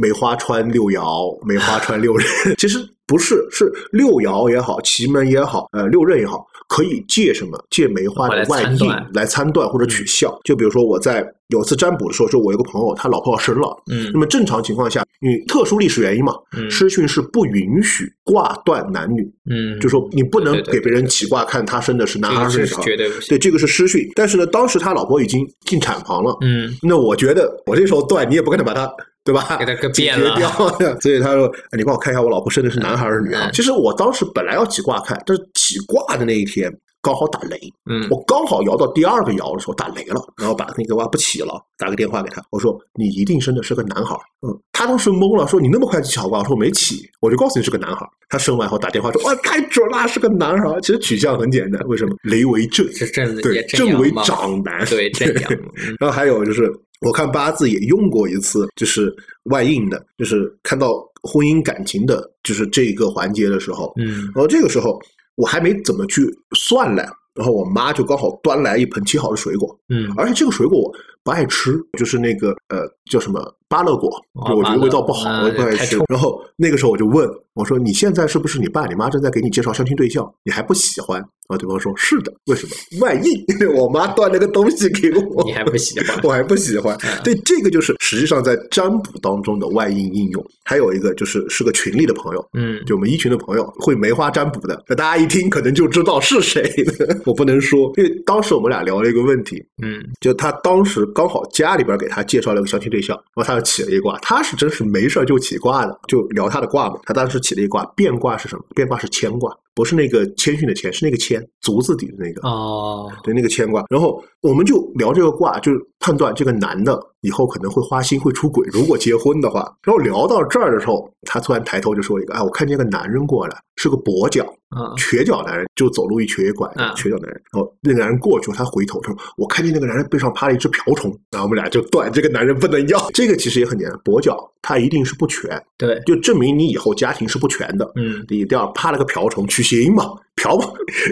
梅花穿六爻，梅花穿六壬，其实不是，是六爻也好，奇门也好，呃，六壬也好，可以借什么？借梅花的外应来参断。或者取笑。就比如说我在有次占卜的时候，说我有个朋友，他老婆要生了，嗯，那么正常情况下，因为特殊历史原因嘛，嗯，师训是不允许挂断男女，嗯，就说你不能给别人起卦看他生的是男孩是女孩，绝对不行。对，这个是师训。但是呢，当时他老婆已经进产房了，嗯，那我觉得我这时候断，你也不可能把他。对吧？给他给解决掉，所以他说：“你帮我看一下，我老婆生的是男孩还是女孩？”其实我当时本来要起卦看，但是起卦的那一天，刚好打雷，嗯我刚好摇到第二个摇的时候打雷了，然后把那个娃不起了，打个电话给他，我说你一定生的是个男孩儿。嗯，他当时懵了，说你那么快就起好卦？我说我没起，我就告诉你是个男孩儿。他生完后打电话说哇太准了，是个男孩儿。其实取向很简单，为什么？雷为正，是正对也，正正为长男，对正阳，嗯然后还有就是，我看八字也用过一次，就是外应的，就是看到婚姻感情的，就是这一个环节的时候，嗯。然后这个时候我还没怎么去算呢，然后我妈就刚好端来一盆切好的水果，嗯。而且这个水果我不爱吃，就是那个呃叫什么芭乐果，我觉得味道不好，啊我也不爱。吃然后那个时候我就问我说：“你现在是不是你爸你妈正在给你介绍相亲对象？你还不喜欢？”然后对方说：“是的，为什么？外应，我妈端了个东西给我，你还不喜欢我还不喜欢。嗯对，这个就是实际上在占卜当中的外应应用。还有一个就是是个群里的朋友，嗯就我们一群的朋友会梅花占卜的，那大家一听可能就知道是谁了。我不能说，因为当时我们俩聊了一个问题，嗯就他当时刚好家里边给他介绍了个相亲对象，然后他就起了一卦，他是真是没事就起卦的，就聊他的卦嘛。他当时起了一卦，变卦是什么？变卦是谦卦，不是那个谦逊的谦，是那个谦足字底的那个。哦对，那个牵挂，然后我们就聊这个卦，就是判断这个男的以后可能会花心、会出轨，如果结婚的话。然后聊到这儿的时候，他突然抬头就说一个：“哎，我看见个男人过来，是个跛脚、啊瘸脚男人，就走路一瘸一拐瘸脚男人。”然后那个男人过去，他回头说：“我看见那个男人背上趴了一只瓢虫。”然后我们俩就断这个男人不能要。这个其实也很简单，跛脚他一定是不全，对就证明你以后家庭是不全的。嗯你第二趴了个瓢虫取形嘛，嫖嘛，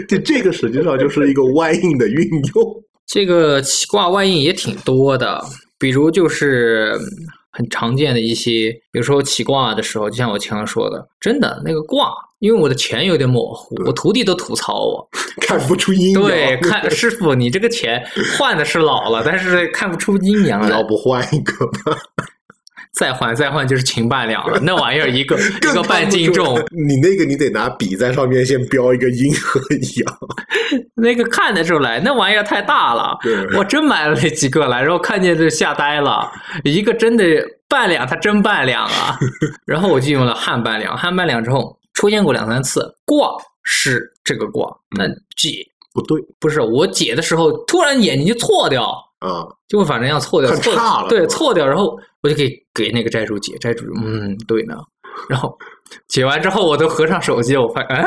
这这个实际上就是一个外应的运用。这个起卦外应也挺多的，比如就是嗯很常见的一些，有时候起卦的时候，就像我前面说的，真的那个卦，因为我的钱有点模糊，我徒弟都吐槽我，看不出阴阳。对，看师傅你这个钱换的是老了，但是看不出阴阳来，要不换一个吧？再换再换就是秦半两了，那玩意儿一个一个半斤重，你那个你得拿笔在上面先标一个阴和阳。那个看得出来，那玩意儿太大了。对。我真买了那几个来，然后看见就吓呆了，一个真的半两，它真半两啊。然后我就用了汉半两，汉半两之后出现过两三次，卦是这个卦，那解不对。不是我解的时候，突然眼睛就错掉，啊，就反正要错掉，看错对，差了对错掉，然后我就给给那个债主解，债主嗯对呢，然后解完之后我都合上手机，我发现哎。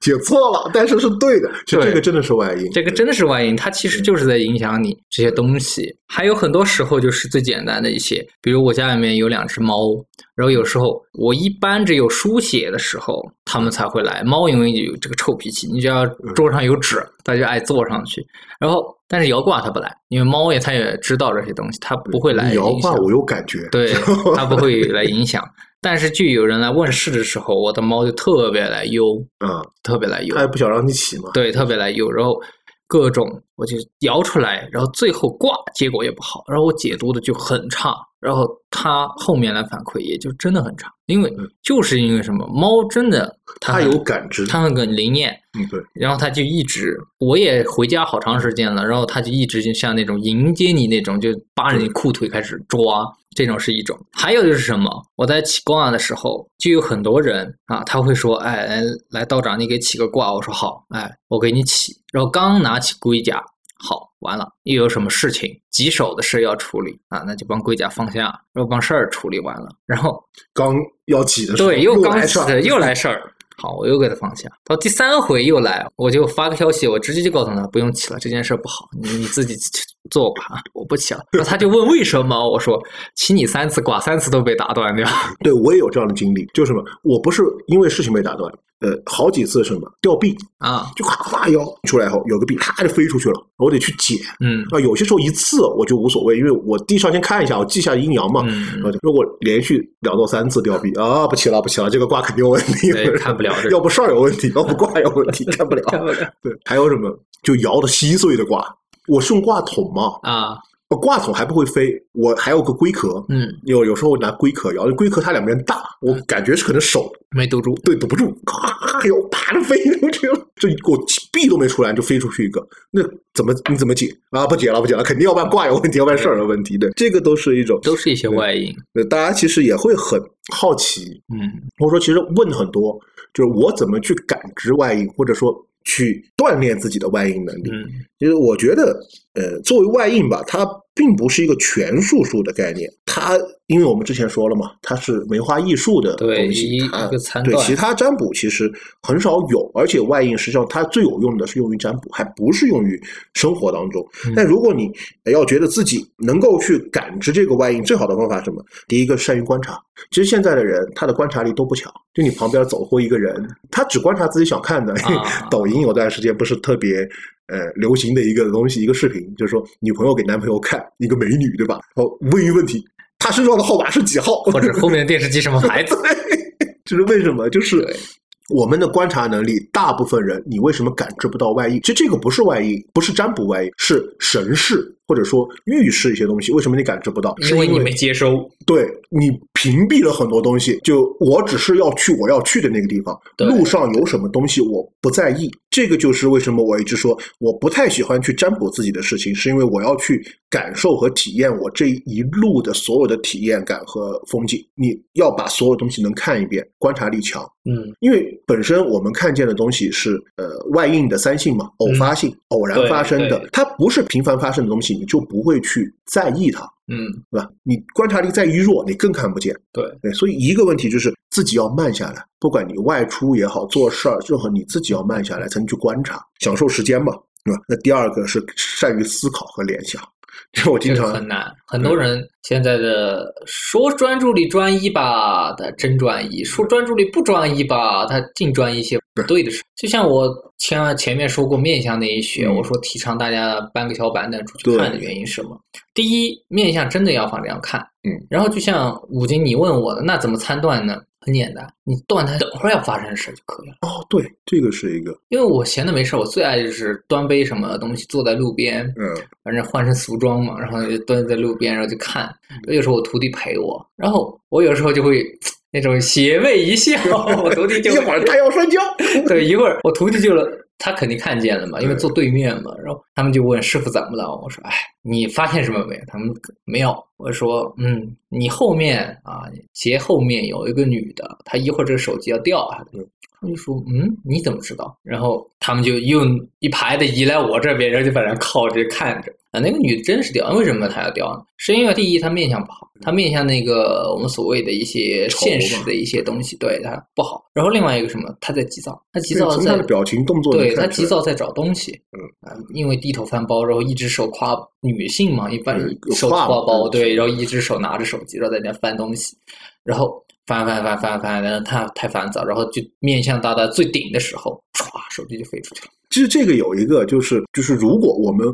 解错了，但是是对的。这个真的是外因，这个真的是外因，它其实就是在影响你这些东西。还有很多时候就是最简单的一些，比如我家里面有两只猫，然后有时候我一般只有书写的时候，它们才会来。猫因为有这个臭脾气，你只要桌上有纸，它就爱坐上去。然后但是摇挂它不来，因为猫也它也知道这些东西，它不会来摇。挂我有感觉。对，它不会 来影响。但是就有人来问事的时候，我的猫就特别来忧，嗯，特别来忧。它。也不想让你起嘛。对，特别来忧，然后各种我就摇出来，然后最后挂结果也不好，然后我解读的就很差，然后他后面来反馈也就真的很差，因为嗯。就是因为什么，猫真的它有感知。它很很灵验，嗯，对，然后它就一直，我也回家好长时间了，然后它就一直就像那种迎接你那种，就扒着你裤腿开始抓，这种是一种。还有就是什么，我在起卦的时候，就有很多人啊，他会说，哎，来来道长，你给起个卦，我说好，哎，我给你起，然后刚拿起龟甲。好，完了，又有什么事情棘手的事要处理啊？那就帮龟甲放下，然后帮事儿处理完了，然后刚要起的时候，对，又刚起又来事儿。好，我又给他放下。到第三回又来，我就发个消息，我直接就告诉他不用起了，这件事不好，你你自己做吧，我不起了。然后他就问为什么，我说起你三次挂，三次都被打断掉。对我也有这样的经历，就是什么，我不是因为事情被打断，呃，好几次什么掉币，啊，就咔咔摇出来以后，有个币啪就飞出去了，我得去捡。嗯啊，有些时候一次我就无所谓，因为我地上先看一下，我记下阴阳嘛。嗯如果连续两到三次掉币啊，不起了不起了，这个卦肯定有问题，对看不了 要不事儿有问题，要不卦有问题，看不了。看不了对，还有什么就摇的稀碎的卦，我是用挂筒嘛，啊，呃挂筒还不会飞，我还有个龟壳，嗯，有有时候拿龟壳摇，龟壳它两边大，我感觉是可能手没堵住。对堵不住，咔哟啪就飞出去了，这我币都没出来就飞出去一个，那怎么你怎么解啊？不解了不解了，肯定要不然卦有问题，要办事儿有问题，对，这个都是一种都是一些外因，对，大家其实也会很好奇，嗯或者说其实问很多，就是我怎么去感知外因，或者说去锻炼自己的外应能力。嗯就是我觉得，呃，作为外应吧，它并不是一个全术数的概念。它因为我们之前说了嘛，它是梅花易数的对东西，对其他占卜其实很少有，而且外应实际上它最有用的是用于占卜，还不是用于生活当中。嗯但如果你要觉得自己能够去感知这个外应，最好的方法是什么？第一个善于观察。其实现在的人他的观察力都不强，就你旁边走过一个人，他只观察自己想看的。啊 抖音有段时间不是特别呃流行的一个东西，一个视频，就是说女朋友给男朋友看一个美女，对吧？然后问一问题，她身上的号码是几号？或者后面的电视机什么牌子？就是为什么？就是我们的观察能力，大部分人你为什么感知不到外因？其实这个不是外因，不是占卜外因，是神识或者说预示一些东西。为什么你感知不到？是因为你没接收。对你屏蔽了很多东西，就我只是要去我要去的那个地方，路上有什么东西我不在意。这个就是为什么我一直说我不太喜欢去占卜自己的事情，是因为我要去感受和体验我这一路的所有的体验感和风景。你要把所有东西能看一遍，观察力强。嗯，因为本身我们看见的东西是呃外应的三性嘛，偶发性、偶然发生的它不是频繁发生的东西，你就不会去在意它。嗯，对吧？你观察力再一弱，你更看不见。对，对，所以一个问题就是自己要慢下来，不管你外出也好，做事儿，任何你自己要慢下来，才能去观察，享受时间嘛，对吧？那第二个是善于思考和联想，这我经常很难。很多人现在的说专注力专一吧，他真专一；说专注力不专一吧，他净专一一些不对的事。就像我前前面说过面相那一学，嗯我说提倡大家搬个小板凳出去看的原因是什么？第一，面相真的要放这样看。嗯，然后就像五金你问我的，那怎么参断呢？很简单，你断它等会儿要发生的事就可以了。哦，对，这个是一个，因为我闲的没事儿，我最爱就是端杯什么东西，坐在路边，嗯，反正换身俗装嘛，然后就蹲在路边，然后就看。有时候我徒弟陪我，然后我有时候就会 那种邪魅一笑，我徒弟就一会儿他要摔跤，对，一会儿我徒弟就他肯定看见了嘛，因为坐对面嘛，然后他们就问师傅怎么了？我说，哎，你发现什么没有？他们没有。我说，嗯，你后面啊，斜后面有一个女的，她一会儿这个手机要掉下来。他们就说，嗯，你怎么知道？然后他们就用一排的移来我这边，然后就在那靠着看着。啊，那个女的真是掉，为什么她要掉呢？是因为第一她面相不好，她面相那个我们所谓的一些现实的一些东西，对她不好。然后另外一个什么，她在急躁，她急躁在从他的表情动作能他急躁在找东西，嗯啊，因为低头翻包，然后一只手挎女性嘛，一般手挎包，对对，然后一只手拿着手机，然后在那翻东西，然后翻翻翻翻翻，然后他太烦躁，然后就面向到达最顶的时候，唰，手机就飞出去了。其实这个有一个就是就是，如果我们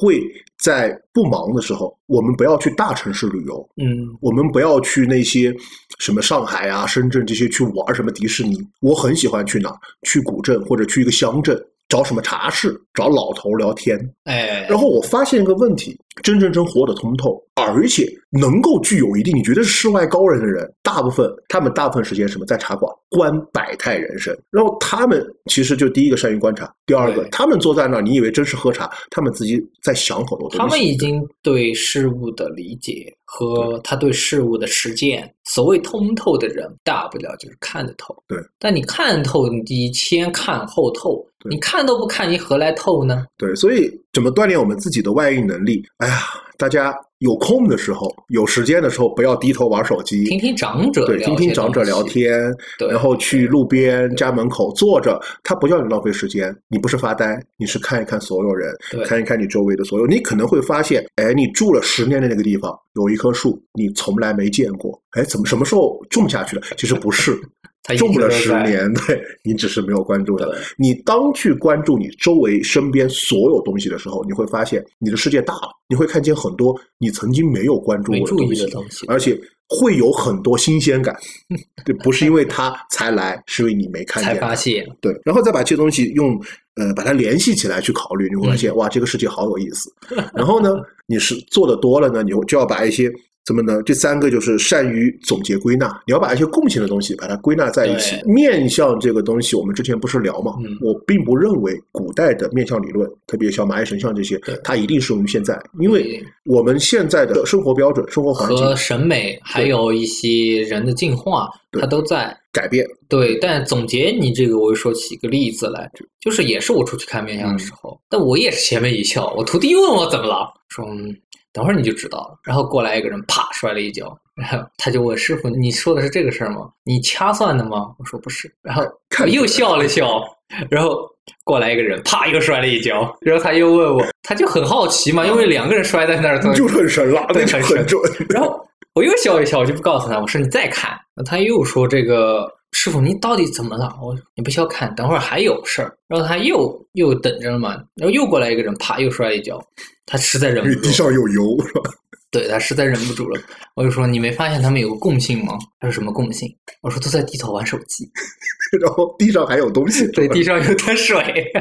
会在不忙的时候，我们不要去大城市旅游，嗯，我们不要去那些什么上海啊、深圳这些去玩什么迪士尼。我很喜欢去哪儿？去古镇或者去一个乡镇，找什么茶室，找老头聊天。哎，然后我发现一个问题：真正真活得通透，而且能够具有一定你觉得是世外高人的人，大部分他们大部分时间什么在茶馆观百态人生。然后他们其实就第一个善于观察，第二个他们坐在那儿，你以为真是喝茶，他们自己在想很多东西。他们已经对事物的理解和他对事物的实践，所谓通透的人，大不了就是看得透。对，但你看透，你先看后透，你看都不看，你何来透呢？对，所以怎么锻炼我们自己的外应能力？哎呀，大家有空的时候、有时间的时候，不要低头玩手机，听听长者对，听听长者聊，天，对然后去路边、家门口坐着，他不叫你浪费时间，你不是发呆，你是看一看所有人，看一看你周围的所有，你可能会发现，哎，你住了十年的那个地方有一棵树，你从来没见过，哎，怎么什么时候种下去了？其实不是。种了十年，对你只是没有关注的。你当去关注你周围身边所有东西的时候，你会发现你的世界大了，你会看见很多你曾经没有关注过的东西，东西，而且会有很多新鲜感。对，不是因为它才来，是因为你没看见才。发现，对，然后再把这些东西用呃把它联系起来去考虑，你会发嗯现、哇，这个世界好有意思。然后呢，你是做的多了呢，你就要把一些怎么呢？第三个就是善于总结归纳，你要把一些共性的东西把它归纳在一起。面相这个东西，我们之前不是聊嘛？嗯我并不认为古代的面相理论，特别像蚂蚁神像这些，它一定适用于现在，因为我们现在的生活标准、生活环境和审美，还有一些人的进化，它都在。改变。对，但总结你这个，我又说起一个例子来，就是也是我出去看面相的时候，但我也是邪魅一笑。我徒弟问我怎么了，说嗯，等会儿你就知道了。然后过来一个人，啪摔了一跤，然后他就问师傅：“你说的是这个事儿吗？你掐算的吗？”我说不是。然后又笑了笑，然后过来一个人，啪又摔了一跤，然后他又问我，他就很好奇嘛，因为两个人摔在那儿，他就很神了，对很神很准。然后我又笑一笑，我就不告诉他，我说你再看。他又说这个师傅，你到底怎么了？我说你不需要看，等会儿还有事儿。然后他又又等着了嘛，然后又过来一个人，啪又摔一跤，他实在忍不住 地，上有油，是吧？对他实在忍不住了。我就说你没发现他们有个共性吗？他说什么共性？我说都在低头玩手机，然后地上还有东西。对，地上有滩水。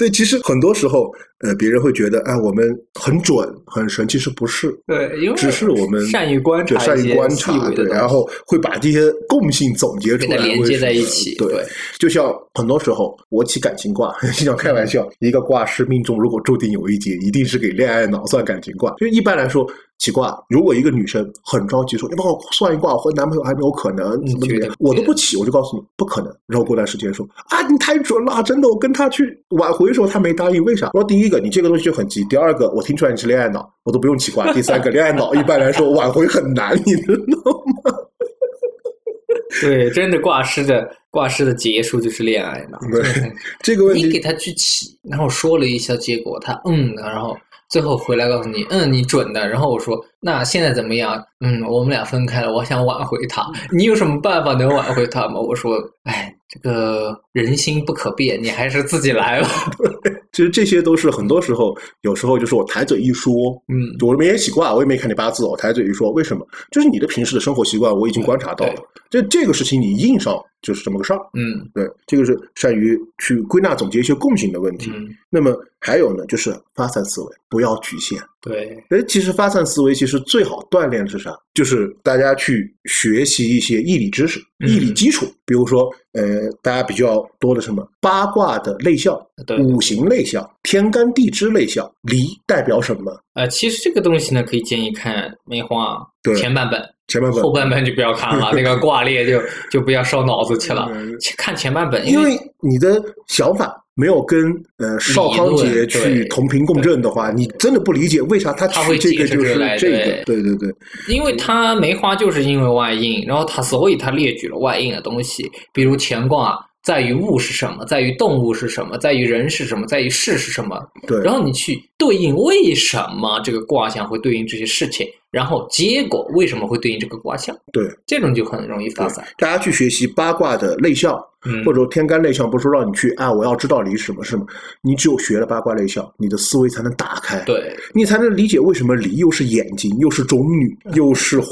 对，其实很多时候，呃，别人会觉得，哎，我们很准、很神，其实不是。对，因为只是我们善于观察对，善于观察，对，然后会把这些共性总结出来，连接在一起。对，对，就像很多时候我起感情卦，经常开玩笑，一个卦师命中如果注定有一劫，一定是给恋爱脑算感情卦。就一般来说，起卦，如果一个女生很着急说你帮我算一卦，我和男朋友还没有可能，怎么怎么样，我都不起，我就告诉你不可能。然后过段时间说啊，你太准了，真的，我跟他去挽回的时候他没答应，为啥？我说第一个，你这个东西就很急；第二个，我听出来你是恋爱脑，我都不用起卦；第三个，恋爱脑一般来说挽回很难，你知道吗？对，真的挂失的挂失的结束就是恋爱脑。对这个问题你给他去起，然后说了一下，结果他嗯，然后最后回来告诉你，嗯，你准的。然后我说，那现在怎么样？嗯，我们俩分开了，我想挽回他，你有什么办法能挽回他吗？我说，哎，这个人心不可变，你还是自己来吧。其实这些都是很多时候，有时候就是我抬嘴一说，嗯，我没起卦，我也没看你八字，我抬嘴一说，为什么？就是你的平时的生活习惯，我已经观察到了。这这个事情你硬上就是这么个事儿。嗯对，这个是善于去归纳总结一些共性的问题。嗯，那么还有呢，就是发散思维，不要局限。对，哎，其实发散思维其实最好锻炼的是啥？就是大家去学习一些义理知识、嗯易理基础，比如说，呃，大家比较多的什么八卦的类象、对。五行类象、天干地支类象，离代表什么？呃，其实这个东西呢，可以建议看梅花对。前半本，前半本。后半本就不要看了，那个挂列就就不要烧脑子去了。看前半本，因为为你的想法没有跟呃邵康节去同频共振的话，你真的不理解为啥他他会取这个就是来这个，对。对对对，因为他梅花就是因为外应，然后他所以他列举了外应的东西，比如乾卦在于物是什么，在于动物是什么，在于人是什么，在于事是什么，对，然后你去对应为什么这个卦象会对应这些事情，然后结果为什么会对应这个卦象，对这种就很容易发散。大家去学习八卦的类象，嗯或者说天干类象，不是说让你去啊，我要知道离是什么是什么，你只有学了八卦类象，你的思维才能打开，对，你才能理解为什么离又是眼睛，又是种女，又是火，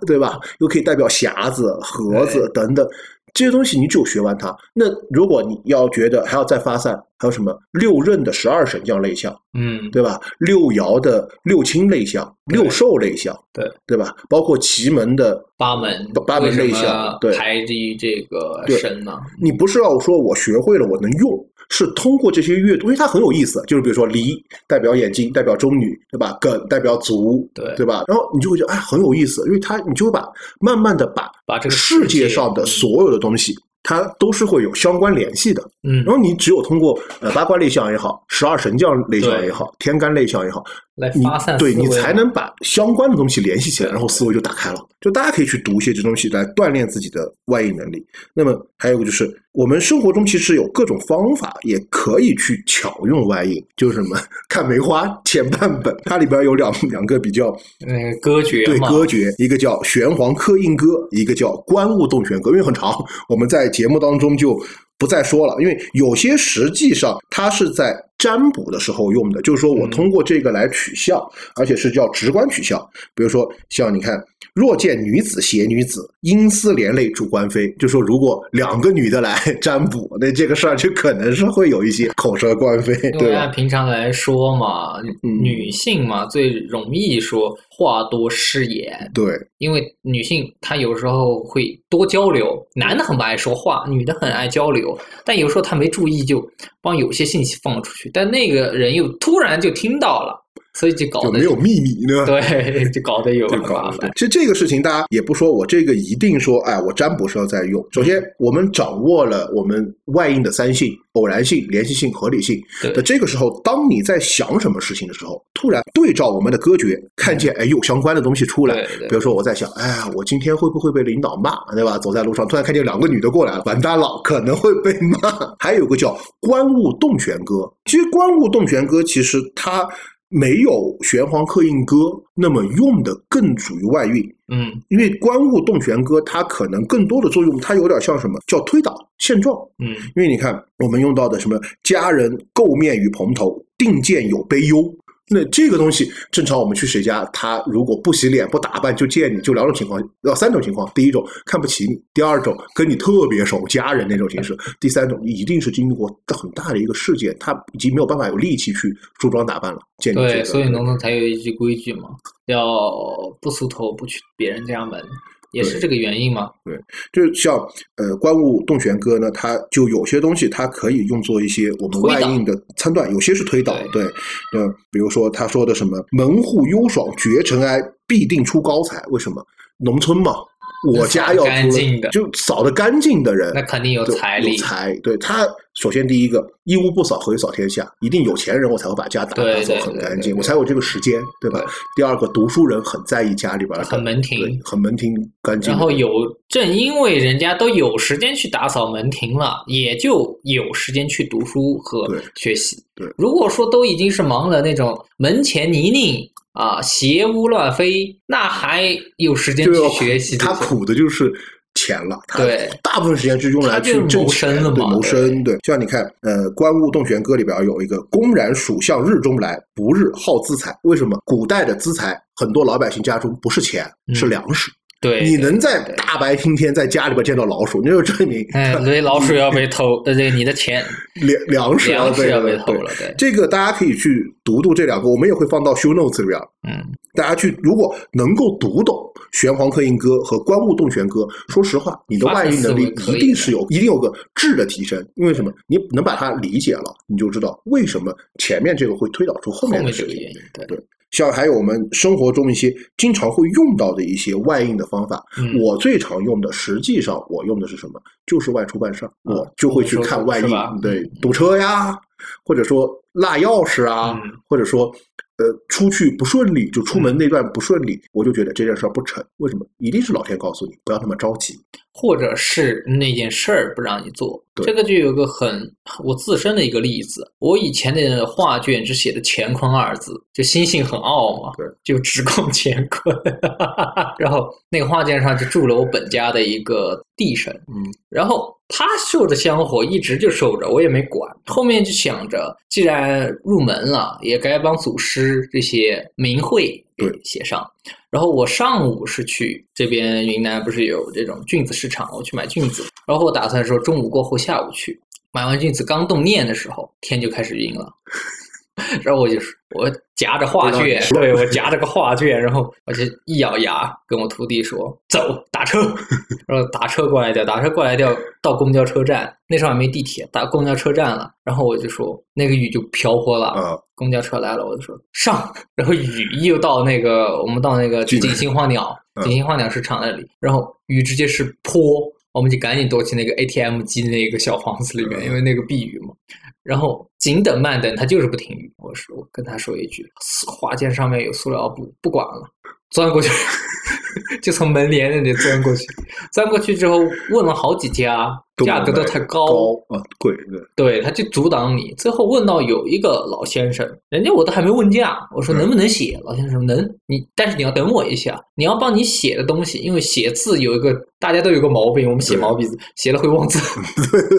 对吧？又可以代表匣子、盒子等等。这些东西你只有学完它，那如果你要觉得还要再发散，还有什么？六壬的十二神将类象，嗯，对吧？六爻的六亲类象、六兽类象，对。对吧？包括奇门的八门八门类象对。排于这个对。身呢？你不是要说我学会了我能用，是通过这些阅读，因为它很有意思。就是比如说离代表眼睛，代表中女，对吧？艮代表足，对对吧？然后你就会觉得哎很有意思，因为它你就会把慢慢的把把这个世界上的所有的东西。它都是会有相关联系的，嗯然后你只有通过呃八卦类象也好，十二神将类象也好，天干类象也好，来发散对你思维嘛才能把相关的东西联系起来，然后思维就打开了。就大家可以去读一些这东西来锻炼自己的外应能力。那么还有一个就是，我们生活中其实有各种方法，也可以去巧用外应，就是什么看梅花前半本，它里边有两两个比较嗯歌诀对，歌诀，一个叫玄黄刻印歌，一个叫观物洞玄歌，因为很长，我们在节目当中就不再说了。因为有些实际上它是在占卜的时候用的，就是说我嗯通过这个来取笑，而且是叫直观取笑。比如说像你看，若见女子携女子，因思连累主官非，就说如果两个女的来 占卜，那这个事儿就可能是会有一些口舌官非，因为按？平常来说嘛，嗯女性嘛最容易说话多失言，对，因为女性她有时候会多交流，男的很不爱说话，女的很爱交流，但有时候他没注意就帮有些信息放出去，但那个人又突然就听到了，所以就搞得就没有秘密呢。对，就搞得有麻烦。其实这个事情，大家也不说我这个一定说，哎，我占卜时候在用。首先，我们掌握了我们外应的三性：偶然性、联系性、合理性。对那这个时候，当你在想什么事情的时候，突然对照我们的歌诀，看见哎有相关的东西出来。对对比如说我在想，哎呀，我今天会不会被领导骂，对吧？走在路上，突然看见两个女的过来了，完蛋了，可能会被骂。还有个叫“观物动玄歌”，其实“观物动玄歌”其实它没有玄黄刻印歌那么用的更属于外运，嗯，因为观物动玄歌它可能更多的作用，它有点像什么叫推导现状。嗯，因为你看我们用到的什么佳人垢面与蓬头，定见有悲忧。那这个东西，正常我们去谁家，他如果不洗脸不打扮就见你，就两种情况，呃，三种情况。第一种看不起你，第二种跟你特别熟，家人那种形式，第三种一定是经历过很大的一个事件，他已经没有办法有力气去梳妆打扮了，见你对，所以农村才有一句规矩嘛，要不梳头不去别人家门，也是这个原因嘛。就像呃观物动玄歌呢，它就有些东西它可以用作一些我们外应的参断，有些是推导，对，呃，比如说他说的什么门户幽爽绝尘埃，必定出高才，为什么？农村嘛，我家要干出净的就扫的干净的人，那肯定有对财力有财，对他首先第一个一屋不扫何以扫天下？一定有钱人我才会把家打扫对对很干净，对我才有这个时间，对吧对？第二个读书人很在意家里边的很门庭很门庭干净，然后有正因为人家都有时间去打扫门庭了，也就有时间去读书和学习。对如果说都已经是忙了那种门前泥泞啊，邪污乱飞，那还有时间去学习？他苦的就是钱了，他对大部分时间是用来去谋去挣钱对生了嘛谋生。对，像你看，呃，《观物洞玄歌》里边有一个“公然属相日中来，不日耗资财”。为什么？古代的资财，很多老百姓家中不是钱，嗯是粮食。对，你能在大白天天在家里边见到老鼠，那就证明嗯，所以老鼠要被偷，呃，这个你的钱 粮粮食粮食被要被偷了，对，这个大家可以去读读这两个，我们也会放到 show notes 里边。嗯，大家去，如果能够读懂玄黄刻印歌和观物洞玄歌，说实话，你的外语能力一定是有，一定有个质的提升。因为什么？你能把它理解了，你就知道为什么前面这个会推导出后后面面的事情。这个原因，对，对像还有我们生活中一些经常会用到的一些外应的方法，嗯。我最常用的，实际上我用的是什么？就是外出办事儿，我就会去看外应对嗯，堵车呀，或者说落钥匙啊，嗯。或者说呃出去不顺利，就出门那段不顺利，我就觉得这件事儿不成。为什么？一定是老天告诉你不要那么着急。或者是那件事儿不让你做，对这个就有个很我自身的一个例子。我以前的画卷只写的乾坤二字，就心性很傲嘛对，就只供乾坤。然后那个画卷上就住了我本家的一个地神，嗯，然后他受着香火，一直就受着，我也没管。后面就想着，既然入门了，也该帮祖师这些名讳给对写上。然后我上午是去这边云南，不是有这种菌子市场，我去买菌子。然后我打算说中午过后下午去。买完菌子刚动念的时候，天就开始阴了。然后我就我夹着画卷，对我夹着个画卷，然后我就一咬牙跟我徒弟说：“走，打车。”然后打车过来掉，打车过来掉到公交车站，那时候还没地铁，打公交车站了。然后我就说那个雨就瓢泼了，啊公交车来了，我就说上，然后雨又到那个我们到那个锦星花鸟，嗯锦星花鸟市场那里，然后雨直接是泼，我们就赶紧躲进那个 ATM 机那个小房子里面，嗯因为那个避雨嘛。然后紧等慢等，他就是不停。我说我跟他说一句，花间上面有塑料布，不管了，钻过去，就从门帘那里钻过去。钻过去之后问了好几家，价格都太高啊，贵对。对，他就阻挡你。最后问到有一个老先生，人家我都还没问价，我说嗯能不能写？老先生说能，你但是你要等我一下，你要帮你写的东西，因为写字有一个大家都有个毛病，我们写毛笔字写了会忘字。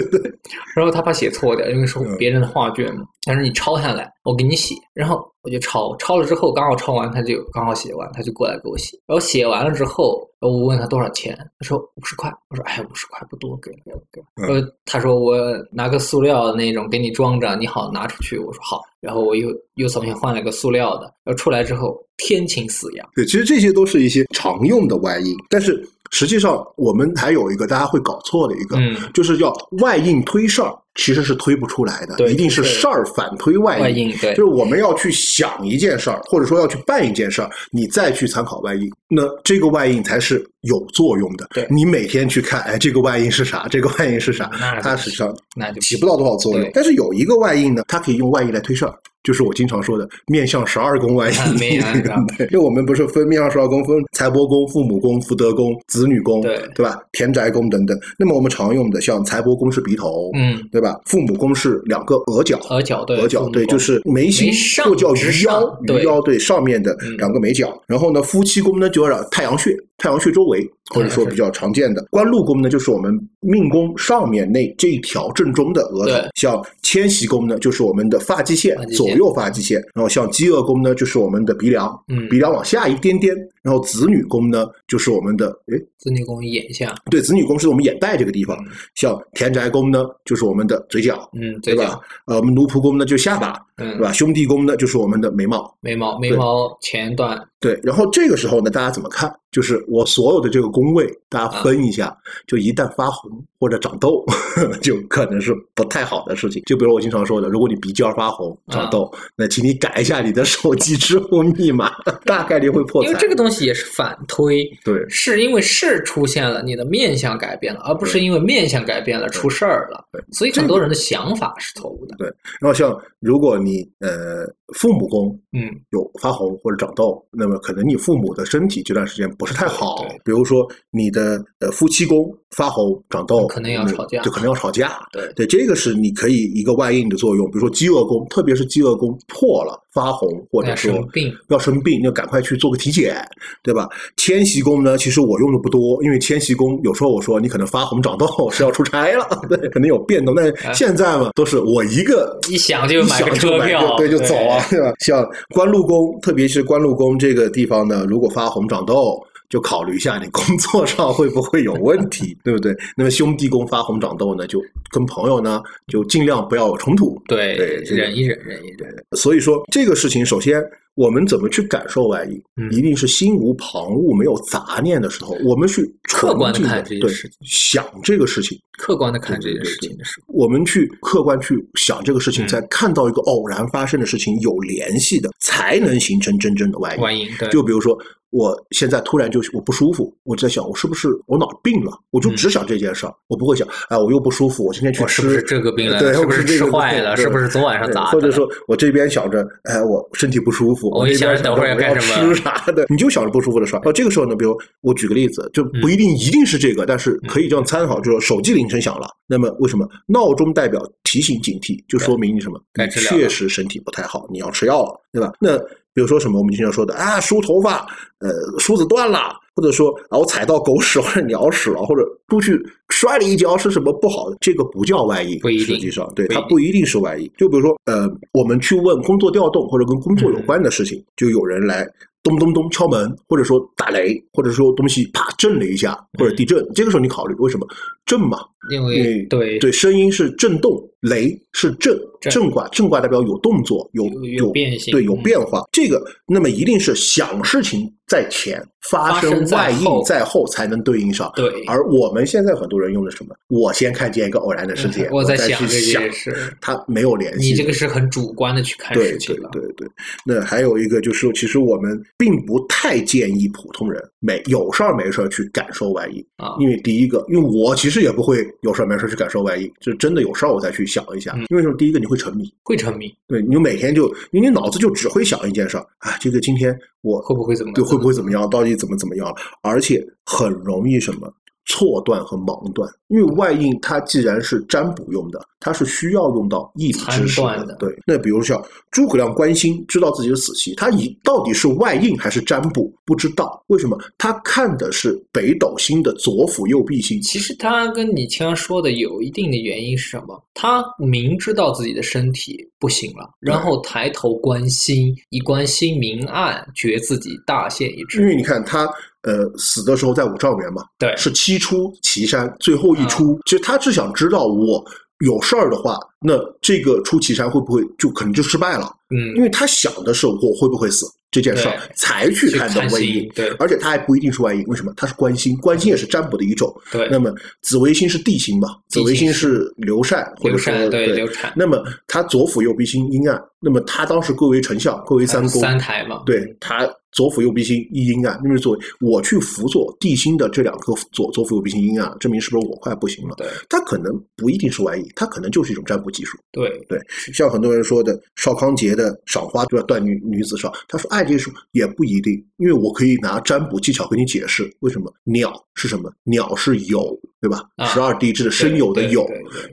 然后他怕写错掉，因为是嗯别人的画卷嘛。他说你抄下来，我给你写。然后我就抄，抄了之后刚好抄完，他就刚好写完，他就过来给我写。然后写完了之后，我问他多少钱，他说五十块。我说哎，五十块不多，给了给了给了。嗯呃，他说我拿个塑料那种给你装着，你好拿出去。我说好。然后我又又重新换了个塑料的，然后出来之后天晴死阳。对，其实这些都是一些常用的外应，但是实际上我们还有一个大家会搞错的一个，嗯，就是叫外应推事儿，其实是推不出来的，对一定是事儿反推外外因。对就是我们要去想一件事儿，或者说要去办一件事儿，你再去参考外因，那这个外因才是有作用的。对你每天去看，哎，这个外因是啥？这个外因是啥？那它实际上那就起不到多少作用。但是有一个外因呢，它可以用外因来推事儿。就是我经常说的面向十二宫外啊应，面向十二对，因为我们不是分面向十二宫，分财帛宫、父母宫、福德宫、子女宫，对对吧？田宅宫等等。那么我们常用的像财帛宫是鼻头，嗯，对吧？父母宫是两个额角，额角对额角对，就是眉心或叫鱼腰，鱼腰对上面的嗯两个眉角。然后呢，夫妻宫呢就是太阳穴，太阳穴周围，或者说比较常见的官禄宫呢，就是我们命宫上面那这一条正中的额头。像迁徙宫呢，就是我们的发际线左右发际线。然后像饥饿宫呢，就是我们的鼻梁，嗯鼻梁往下一点点。然后子女宫呢，就是我们的诶，子女宫眼下，对，子女宫是我们眼袋这个地方。嗯像田宅宫呢，就是我们的嘴角，嗯，对吧嘴角，？呃，我们奴仆宫呢就下巴，嗯对，吧？兄弟宫呢就是我们的眉毛。眉毛眉毛前段，对，然后这个时候呢，大家怎么看？就是我所有的这个宫位，大家分一下，就一旦发红或者长痘，就可能是不太好的事情。就比如我经常说的，如果你鼻尖发红、长痘，那请你改一下你的手机支付密码，大概率会破财。因为这个东西也是反推，对是因为事出现了，你的面相改变了，而不是因为面相改变了出事儿了对。所以很多人的想法是错误的。对然后像如果你呃父母宫嗯，有发红或者长痘，那么可能你父母的身体这段时间不是太好。比如说你的呃夫妻宫发红长痘，可能要吵架就可能要吵架。对对，这个是你可以一个外应的作用。比如说饥饿宫，特别是饥饿宫破了发红，或者要说生病要生病，要赶快去做个体检，对吧？迁徙宫呢，其实我用的不多，因为迁徙宫有时候我说你可能发红长痘 是要出差了，对，可能有变动。但现在嘛，都是我一个一想就买个车票，对，就走啊，对吧？像官禄宫，特别是官禄宫这个地方呢，如果发红长痘。就考虑一下你工作上 会不会有问题，对不对？那么兄弟宫发红长痘呢，就跟朋友呢就尽量不要有冲突。对对忍一忍，忍一忍。所以说这个事情，首先我们怎么去感受外因，嗯。一定是心无旁骛、没有杂念的时候，我们去客观的看这件对事情。想这个事情，客观的看这件事情。的时候，我们去客观去想这个事情，嗯。在看到一个偶然发生的事情有联系的，才能形成真正的外因。外因对，就比如说，我现在突然就我不舒服，我在想我是不是我哪儿病了，我就只想这件事儿，我不会想，哎，我又不舒服，我今天去吃我是不是这个病了？对，是不是这个吃坏了？对是不是昨晚上对砸的？或者说我这边想着，哎，我身体不舒服，我一那边想等会儿要着我要干什么吃啥的，你就想着不舒服的事儿。到这个时候呢，比如我举个例子，就嗯不一定一定是这个，但是可以这样参考，就是手机铃声响了，那么为什么闹钟代表提醒警惕，就说明你什么？确实身体不太好，你要吃药了，对吧？那比如说什么，我们经常说的啊，梳头发，呃，梳子断了，或者说啊，我踩到狗屎或者鸟屎了，或者出去摔了一跤是什么不好的？这个不叫外因，实际上对不它不一定是外因。就比如说，呃，我们去问工作调动或者跟工作有关的事情，就有人来。咚咚咚敲门，或者说打雷，或者说东西啪震了一下，或者地震，这个时候你考虑为什么震嘛？因因为为对对，声音是震动，雷是震，震震卦震卦代表有动作，有有有变性对，有嗯变化。这个那么一定是想事情在前，发生在外应在后才能对应上。对，而我们现在很多人用的什么？我先看见一个偶然的事件，嗯我在再去想这想件事，它没有联系。你这个是很主观的去看对对事情了。对对，那还有一个就是，其实我们并不太建议普通人没有事儿没事儿去感受外因，啊，因为第一个，因为我其实也不会有事儿没事儿去感受外因，就真的有事儿我再去想一下。嗯因为什么？第一个你会沉迷，会沉迷，对你每天就，因为你脑子就只会想一件事儿啊，这个今天我会不会怎么？对会不会怎么样？到底怎么怎么样？而且很容易什么？错断和盲断。因为外应它既然是占卜用的，它是需要用到易理知识的对，那比如像诸葛亮关心知道自己的死期，他以到底是外应还是占卜不知道，为什么？他看的是北斗星的左辅右弼星。其实他跟你前面说的有一定的原因是什么？他明知道自己的身体不行了，然后抬头观星，以观星明暗，觉自己大限已至因。为你看他呃死的时候在五丈原嘛，对，是七出岐山，最后一出，其实他是想知道我有事儿的话，那这个出岐山会不会就可能就失败了？嗯因嗯，为他想的是我会不会死这件事儿，才去去看的看外应。，对而且他还不一定是外应，为什么？他是关心，关心也是占卜的一种。对，那么紫微星是地星嘛？紫微星是刘禅，或者说对对流产，那么他左辅右弼星阴暗，那么他当时各为丞相，各为三公，三台嘛，对他左辅右弼星一阴暗，那么作为我去辅佐地心的这两颗左左辅右弼星阴暗，证明是不是我快不行了？对他可能不一定是外溢，他可能就是一种占卜技术。对对，像很多人说的邵康节的赏花对吧？断女女子赏，他说爱这术也不一定，因为我可以拿占卜技巧给你解释为什么鸟是什么，鸟是酉，对吧？啊十二地支的申酉的对酉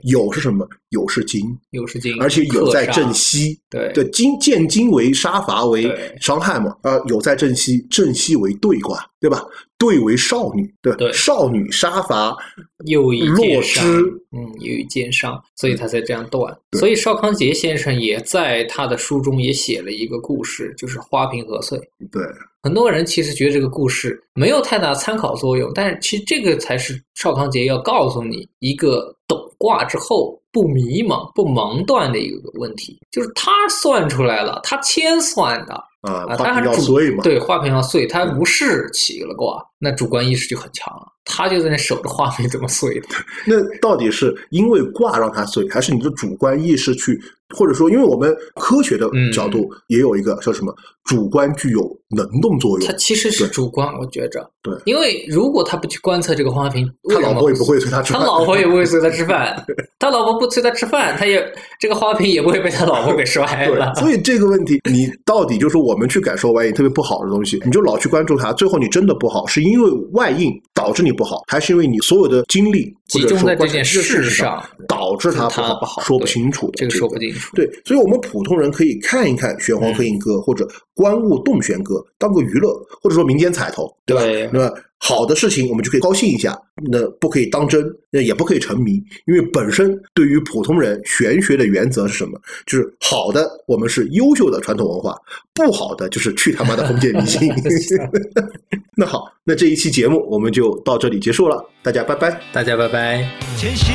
酉是什么？酉是金，酉是金，而且酉在正西，对对，金见金为杀伐为伤害嘛，啊，酉在正西，正西为兑卦，对吧？兑为少女，对，对少女杀伐，又以弱剑伤，之嗯，又以奸伤，所以他才这样断。所以邵康节先生也在他的书中也写了一个故事，就是花瓶和穗。对，很多人其实觉得这个故事没有太大参考作用，但是其实这个才是邵康节要告诉你一个懂卦之后不迷茫、不盲断的一个问题，就是他算出来了，他先算的啊，他还主对花瓶要碎，他无视起了卦，那主观意识就很强了，他就在那守着花瓶怎么碎的。那到底是因为卦让他碎，还是你的主观意识去，或者说，因为我们科学的嗯角度也有一个叫什么，主观具有能动作用它。其实是主观，我觉着。对因为如果他不去观测这个花瓶，他老婆也不会催他吃饭他，老婆也不会催他吃饭，他老婆不催他吃饭，他也这个花瓶也不会被他老婆给摔了对，。所以这个问题，你到底就是我们去感受外应特别不好的东西，你就老去关注它，最后你真的不好，是因为外应导致你不好，还是因为你所有的精力集中在这件事事上导致它它不好说不清楚的，这个个说不清楚。对，所以我们普通人可以看一看玄黄黑影歌、或者观物动玄歌，当个娱乐，或者说民间彩头，对吧？对那好的事情我们就可以高兴一下，那不可以当真，那也不可以沉迷，因为本身对于普通人玄学的原则是什么？就是好的，我们是优秀的传统文化；不好的，就是去他妈的封建迷信。那好，那这一期节目我们就到这里结束了，大家拜拜。大家拜拜。前行，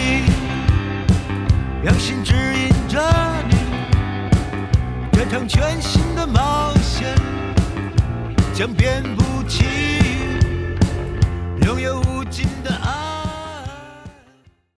让心指引着你，这场全新的冒险将变不起，拥有无。